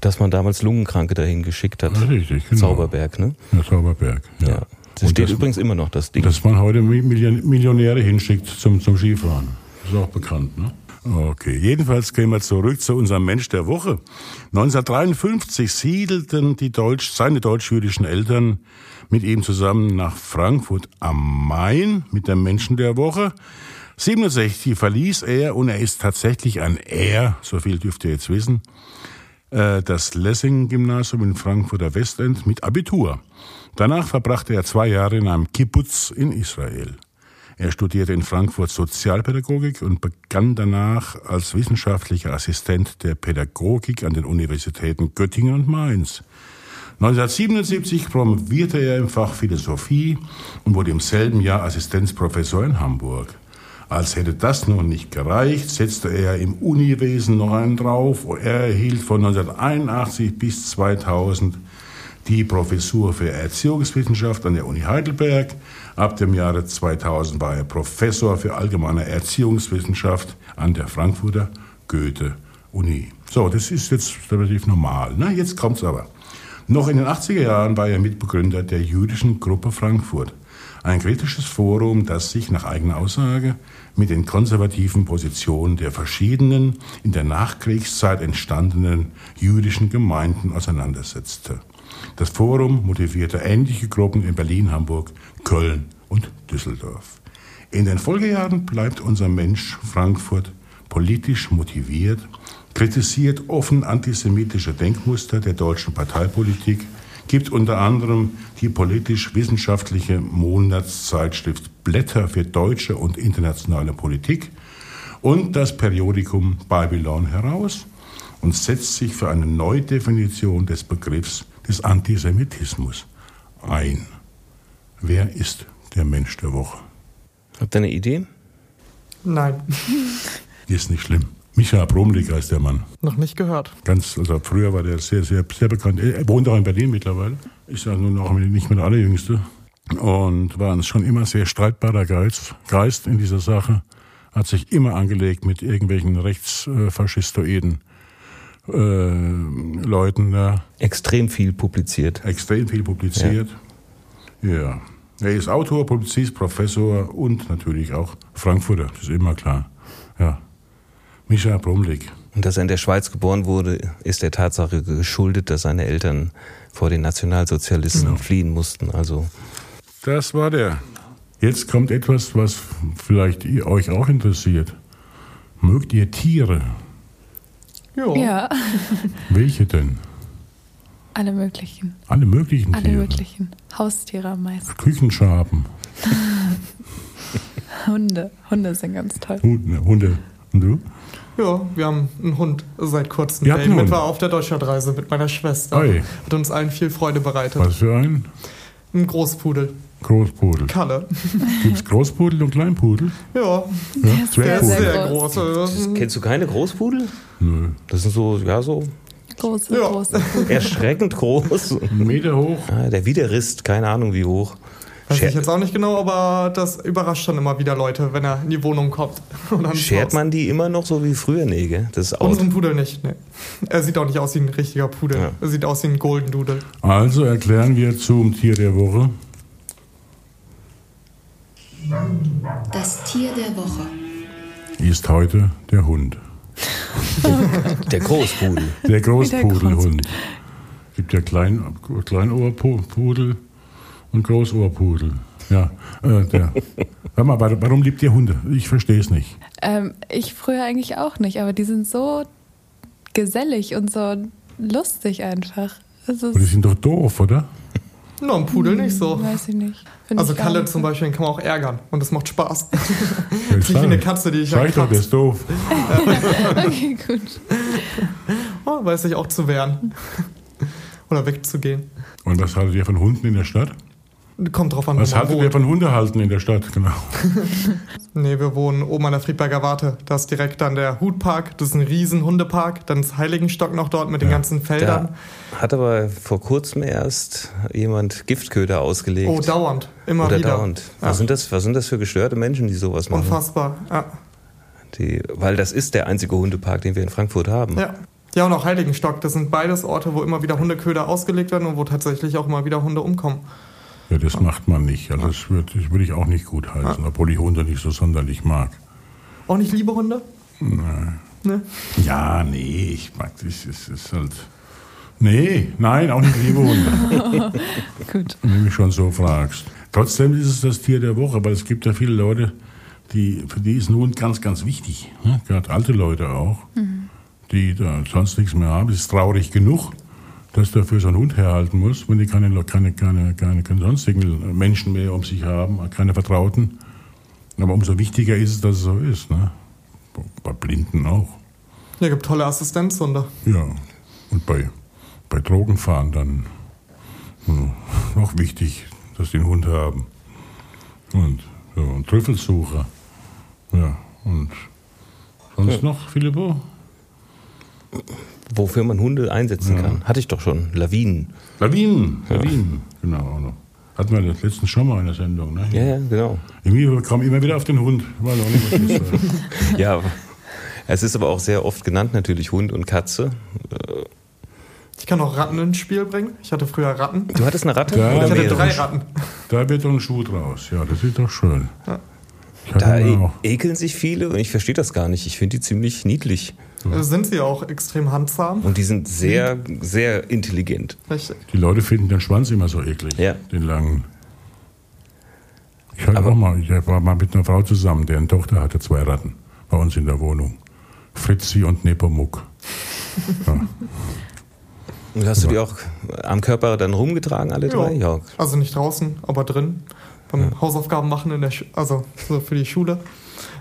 dass man damals Lungenkranke dahin geschickt hat. Ja, richtig, genau. Zauberberg, ne? Ja, Zauberberg. Ja. Ja. Das Und steht das- übrigens immer noch, das Ding. Dass man heute Million- Millionäre hinschickt zum, zum Skifahren. Ist auch bekannt, ne? Okay, jedenfalls gehen wir zurück zu unserem Mensch der Woche. 1953 siedelten die Deutsch, seine deutsch-jüdischen Eltern mit ihm zusammen nach Frankfurt am Main mit dem Menschen der Woche. 67 verließ er und er ist tatsächlich ein Er, so viel dürft ihr jetzt wissen, äh, das Lessing-Gymnasium in Frankfurter Westend mit Abitur. Danach verbrachte er zwei Jahre in einem Kibbutz in Israel. Er studierte in Frankfurt Sozialpädagogik und begann danach als wissenschaftlicher Assistent der Pädagogik an den Universitäten Göttingen und Mainz. 1977 promovierte er im Fach Philosophie und wurde im selben Jahr Assistenzprofessor in Hamburg. Als hätte das noch nicht gereicht, setzte er im Uniwesen noch einen drauf. Er erhielt von 1981 bis 2000 die Professur für Erziehungswissenschaft an der Uni Heidelberg. Ab dem Jahre 2000 war er Professor für allgemeine Erziehungswissenschaft an der Frankfurter Goethe-Uni. So, das ist jetzt relativ normal. Ne? Jetzt kommt's aber. Noch in den 80er Jahren war er Mitbegründer der jüdischen Gruppe Frankfurt. Ein kritisches Forum, das sich nach eigener Aussage mit den konservativen Positionen der verschiedenen in der Nachkriegszeit entstandenen jüdischen Gemeinden auseinandersetzte. Das Forum motivierte ähnliche Gruppen in Berlin, Hamburg, Köln und Düsseldorf. In den Folgejahren bleibt unser Mensch Frankfurt politisch motiviert, kritisiert offen antisemitische Denkmuster der deutschen Parteipolitik, gibt unter anderem die politisch-wissenschaftliche Monatszeitschrift Blätter für deutsche und internationale Politik und das Periodikum Babylon heraus und setzt sich für eine Neudefinition des Begriffs des Antisemitismus ein. Wer ist der Mensch der Woche? Habt ihr eine Idee? Nein, *laughs* Ist nicht schlimm. Micha Bromlik heißt der Mann. noch nicht gehört. Ganz, also früher war der sehr, sehr, sehr bekannt. Er wohnt auch in Berlin mittlerweile. Ist ja nun auch nicht mehr der Allerjüngste. Und war schon immer sehr streitbarer Geist, Geist in dieser Sache. Hat sich immer angelegt mit irgendwelchen rechtsfaschistoiden äh, Leuten da. Extrem viel publiziert. Extrem viel publiziert. Ja. Er ist Autor, Publizist, Professor und natürlich auch Frankfurter. Das ist immer klar. Ja. Mischa Bromlik. Und dass er in der Schweiz geboren wurde, ist der Tatsache geschuldet, dass seine Eltern vor den Nationalsozialisten Genau. fliehen mussten. Also Das war der. Jetzt kommt etwas, was vielleicht euch auch interessiert. Mögt ihr Tiere? Jo. Ja, Welche denn? alle möglichen. Alle möglichen Alle Tiere. möglichen. Haustiere am meisten. Küchenschaben, *laughs* Hunde. Hunde sind ganz toll. Hunde. Hunde. Und du? Ja, wir haben einen Hund seit kurzem. Der einen mit war auf der Deutschlandreise mit meiner Schwester. Oi. Hat uns allen viel Freude bereitet. Was für ein? Ein Großpudel. Großpudel. Kalle. Gibt es Großpudel und Kleinpudel? Ja, Ja, Sehr sehr groß. groß. Kennst du keine Großpudel? Nö. Das sind so, ja, so Große, Ja. große. erschreckend groß. Einen Meter hoch. Ah, der Widerrist, keine Ahnung wie hoch. Weiß Scher- ich jetzt auch nicht genau, aber das überrascht schon immer wieder Leute, wenn er in die Wohnung kommt. *laughs* Und dann Schert man die immer noch so wie früher? Nee, gell? Das ist. Unseren Pudel nicht, ne. Er sieht auch nicht aus wie ein richtiger Pudel. Ja. Er sieht aus wie ein Golden Doodle. Also erklären wir zum Tier der Woche. Das Tier der Woche. Ist heute der Hund. *laughs* Der Großpudel. Der Großpudelhund. Gibt ja Klein, Kleinohrpudel und Großohrpudel. Ja, äh, der. *laughs* Hör mal, wa- warum liebt ihr Hunde? Ich verstehe es nicht. Ähm, ich früher eigentlich auch nicht, aber die sind so gesellig und so lustig einfach. Es ist, Aber die sind doch doof, oder? Na, ein Pudel nicht so. Weiß ich nicht. Find Also ich Kalle nicht zum. Beispiel, den kann man auch ärgern und das macht Spaß. *laughs* Ja, Nicht wie eine Katze, die ich ich doch, der ist doof. *laughs* Okay, gut. Oh, weiß sich auch zu wehren. Oder wegzugehen. Und was haltet ihr von Hunden in der Stadt? Kommt drauf an, wo Was man haltet ihr von Hundehalten in der Stadt? Genau. *laughs* Nee, wir wohnen oben an der Friedberger Warte. Da ist direkt dann der Hutpark. Das ist ein riesen Hundepark. Dann ist Heiligenstock noch dort mit den Ja. ganzen Feldern. Da hat aber vor kurzem erst jemand Giftköder ausgelegt. Oh, dauernd. Immer Oder wieder. dauernd. Ja. Was, sind das, was sind das für gestörte Menschen, die sowas machen? Unfassbar. Ja. Die, weil das ist der einzige Hundepark, den wir in Frankfurt haben. ja. Ja, und auch Heiligenstock. Das sind beides Orte, wo immer wieder Hundeköder ausgelegt werden und wo tatsächlich auch immer wieder Hunde umkommen. Ja, das macht man nicht. Also das würde das würd ich auch nicht gut heißen, obwohl ich Hunde nicht so sonderlich mag. Auch nicht liebe Hunde? Nee. Ja, nee, ich mag das. Es ist halt. Nee, nein, auch nicht liebe Hunde. *laughs* Gut. wenn du mich schon so fragst. Trotzdem ist es das Tier der Woche, weil es gibt ja viele Leute, die, für die ist ein Hund ganz, ganz wichtig. Ne? Gerade alte Leute auch, die da sonst nichts mehr haben. Es ist traurig genug, dass dafür so ein Hund herhalten muss, wenn die keine, keine, keine, keine, keine sonstigen Menschen mehr um sich haben, keine Vertrauten. Aber umso wichtiger ist es, dass es so ist. Ne? Bei Blinden auch. Ja, gibt tolle Assistenzhunde. Ja, und bei, bei Drogenfahren dann hm, noch wichtig, dass die einen Hund haben. Und, ja, und Trüffelsucher. Ja, und sonst noch, Filippo? Wofür man Hunde einsetzen kann. Hatte ich doch schon. Lawinen. Lawinen, Lawinen, genau. auch noch. Hatten wir das letztens schon mal in der Sendung, ne? Ja, ja, genau. Irgendwie kam immer wieder auf den Hund. Weiß auch nicht. *laughs* Ja, es ist aber auch sehr oft genannt natürlich Hund und Katze. Ich kann auch Ratten ins Spiel bringen. Ich hatte früher Ratten. Du hattest eine Ratte? Ja, oder Ich hatte drei Ratten. Da wird doch ein Schuh draus. Ja, das ist doch schön. Hatte Da e ekeln sich viele und ich verstehe das gar nicht. Ich finde die ziemlich niedlich. Äh, Sind sie auch extrem handzahm? Und die sind sehr, sehr intelligent. Richtig. Die Leute finden den Schwanz immer so eklig, Ja. den langen. Ich, auch mal, ich war mal mit einer Frau zusammen, deren Tochter hatte zwei Ratten bei uns in der Wohnung. Fritzi und Nepomuk. *laughs* Ja. Und hast du die auch am Körper dann rumgetragen, alle drei? Ja. Also nicht draußen, aber drin. Beim Hausaufgaben machen in der also so für die Schule.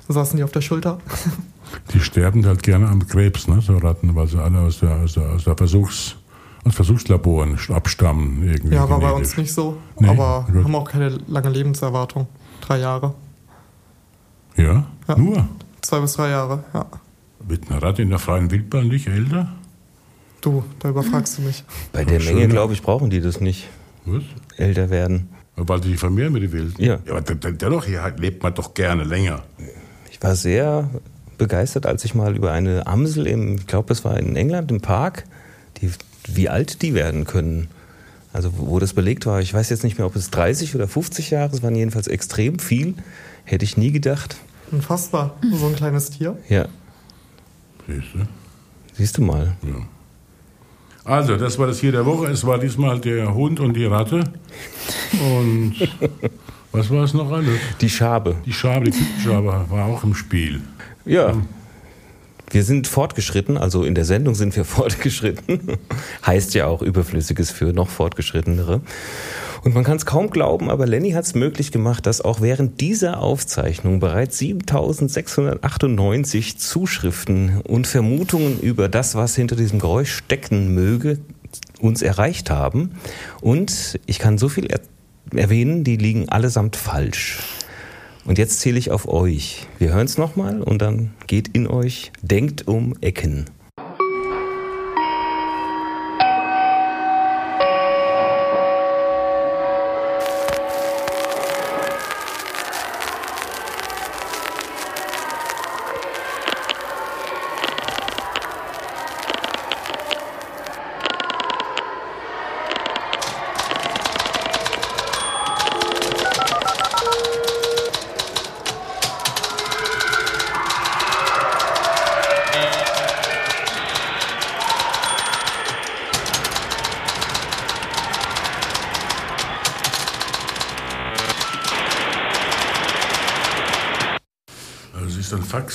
Da saßen die auf der Schulter. *laughs* Die sterben halt gerne am Krebs, ne, so Ratten, weil sie alle aus der, aus der, aus der Versuchs, aus Versuchslaboren abstammen. Irgendwie Ja, war bei genetisch. uns nicht so. Nee, aber gut. haben auch keine lange Lebenserwartung. Drei Jahre. Ja? Ja. Nur? Zwei bis drei Jahre, ja. Wird eine Ratte in der freien Wildbahn nicht älter? Du, da überfragst du mich. Bei der Menge, glaube ich, brauchen die das nicht. Was? Älter werden. Weil die sich vermehren mit den Wilden? Ja. aber der, der, dennoch, hier lebt man doch gerne länger. Ich war sehr begeistert, als ich mal über eine Amsel im, ich glaube, es war in England im Park, die, wie alt die werden können. Also wo das belegt war, ich weiß jetzt nicht mehr, ob es 30 oder 50 Jahre, es waren jedenfalls extrem viel. Hätte ich nie gedacht. Unfassbar. So ein kleines Tier. Ja, Siehst du? siehst du mal. Also, das war das hier der Woche. Es war diesmal der Hund und die Ratte. Und *laughs* was war es noch alles? Die Schabe. Die Schabe, die Küchenschabe war auch im Spiel. Ja. Wir sind fortgeschritten, also in der Sendung sind wir *laughs* fortgeschritten. heißt ja auch Überflüssiges für noch fortgeschrittenere. Und man kann es kaum glauben, aber Lenny hat es möglich gemacht, dass auch während dieser Aufzeichnung bereits 7698 Zuschriften und Vermutungen über das, was hinter diesem Geräusch stecken möge, uns erreicht haben. Und ich kann so viel er erwähnen, die liegen allesamt falsch. Und jetzt zähle ich auf euch. Wir hören es nochmal und dann geht in euch, denkt um Ecken.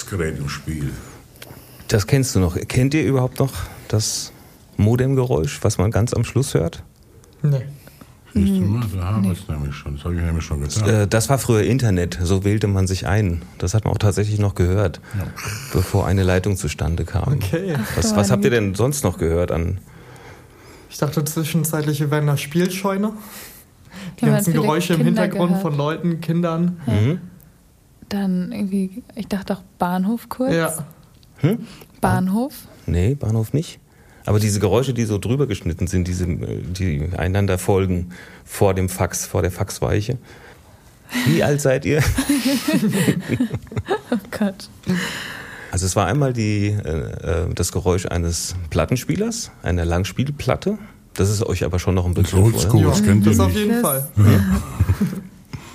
Faxgerät im Spiel. Das kennst du noch. Kennt ihr überhaupt noch das Modemgeräusch, was man ganz am Schluss hört? Nee. Siehst du mal, da haben wir es nämlich schon. Das habe ich nämlich schon getan. Äh, das war früher Internet, so wählte man sich ein. Das hat man auch tatsächlich noch gehört, bevor eine Leitung zustande kam. Okay. Was, was habt ihr denn sonst noch gehört an? Ich dachte zwischenzeitlich, wir wären in einer Spielscheune. Die Ja, ganzen Geräusche im Hintergrund gehört. von Leuten, Kindern. Mhm. Dann irgendwie, ich dachte auch Bahnhof kurz. Ja. Bahnhof. Nee, Bahnhof nicht. Aber diese Geräusche, die so drüber geschnitten sind, diese, die einander folgen vor dem Fax, vor der Faxweiche. Wie *laughs* alt seid ihr? Oh Gott. Also es war einmal die, äh, äh, das Geräusch eines Plattenspielers, einer Langspielplatte. Das ist euch aber schon noch ein Das Begriff, oldschool, das kennt das ihr auf nicht. jeden Das- Fall. *laughs*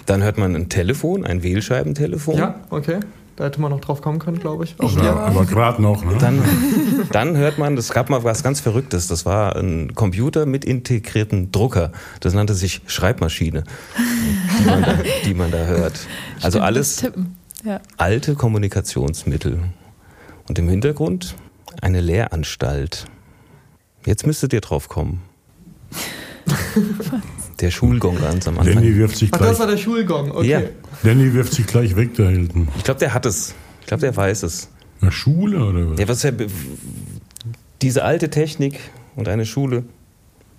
Dann hört man ein Telefon, ein Wählscheibentelefon. Ja, okay. Da hätte man noch drauf kommen können, glaube ich. Auch Ja, aber gerade noch, ne? Dann, dann hört man, das gab mal was ganz Verrücktes. Das war ein Computer mit integrierten Drucker. Das nannte sich Schreibmaschine, die man da, die man da hört. Also Stimmt, alles. Ja. alte Kommunikationsmittel. Und im Hintergrund eine Lehranstalt. Jetzt müsstet ihr drauf kommen. *laughs* Der Schulgong ganz am Danny Anfang. wirft sich Ach, gleich, das war der Schulgong. Okay. Ja. Danny wirft sich gleich weg da hinten. Ich glaube, der hat es. Ich glaube, der weiß es. Eine Schule oder was? Ja, was ist ja, diese alte Technik und eine Schule,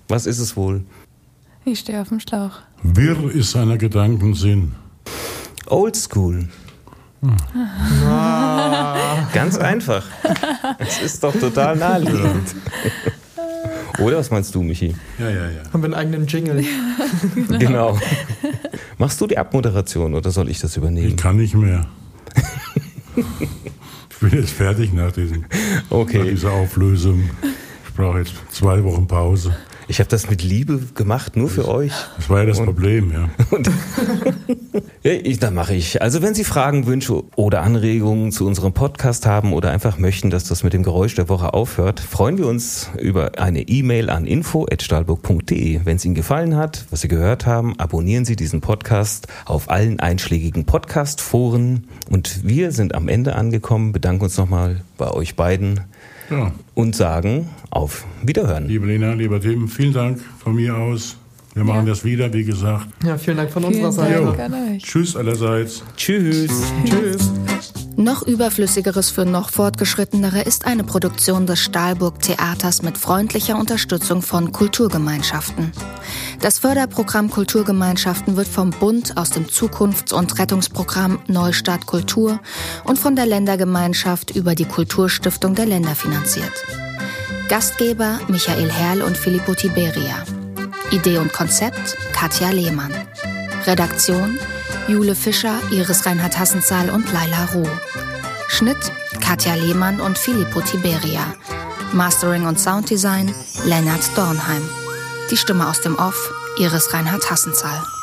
was ist es wohl? Ich stehe auf dem Schlauch. Wirr ist seiner Gedanken Sinn. Oldschool. Ah, Ganz einfach. Es ist doch total naheliegend. Oder was meinst du, Michi? Ja, ja, ja. haben wir einen eigenen Jingle. *laughs* Genau. Machst du die Abmoderation oder soll ich das Ich übernehmen? kann nicht mehr. Ich bin jetzt fertig nach, diesem, nach Okay. dieser Auflösung. Ich brauche jetzt zwei Wochen Pause. Ich habe das mit Liebe gemacht, nur für euch. Das war ja das Problem, ja. *laughs* *laughs* Ja, ich, dann mache ich. Also wenn Sie Fragen, Wünsche oder Anregungen zu unserem Podcast haben oder einfach möchten, dass das mit dem Geräusch der Woche aufhört, freuen wir uns über eine E-Mail an info@stahlburg.de. Wenn es Ihnen gefallen hat, was Sie gehört haben, abonnieren Sie diesen Podcast auf allen einschlägigen Podcast-Foren. Und wir sind am Ende angekommen, bedanken uns nochmal bei euch beiden ja. und sagen auf Wiederhören. Liebe Lena, lieber Tim, vielen Dank von mir aus. Wir machen das wieder, wie gesagt. Ja, vielen Dank von Vielen unserer Dank Seite. an euch. Tschüss allerseits. Tschüss. Tschüss. Noch überflüssigeres für noch fortgeschrittenere ist eine Produktion des Stahlburg Theaters mit freundlicher Unterstützung von Kulturgemeinschaften. Das Förderprogramm Kulturgemeinschaften wird vom Bund aus dem Zukunfts- und Rettungsprogramm Neustart Kultur und von der Ländergemeinschaft über die Kulturstiftung der Länder finanziert. Gastgeber Michael Herrl und Filippo Tiberia. Idee und Konzept Katja Lehmann. Redaktion Jule Fischer, Iris Reinhard Hassenzahl und Laila Ruh. Schnitt Katja Lehmann und Filippo Tiberia. Mastering und Sounddesign Lennart Dornheim. Die Stimme aus dem Off Iris Reinhard Hassenzahl.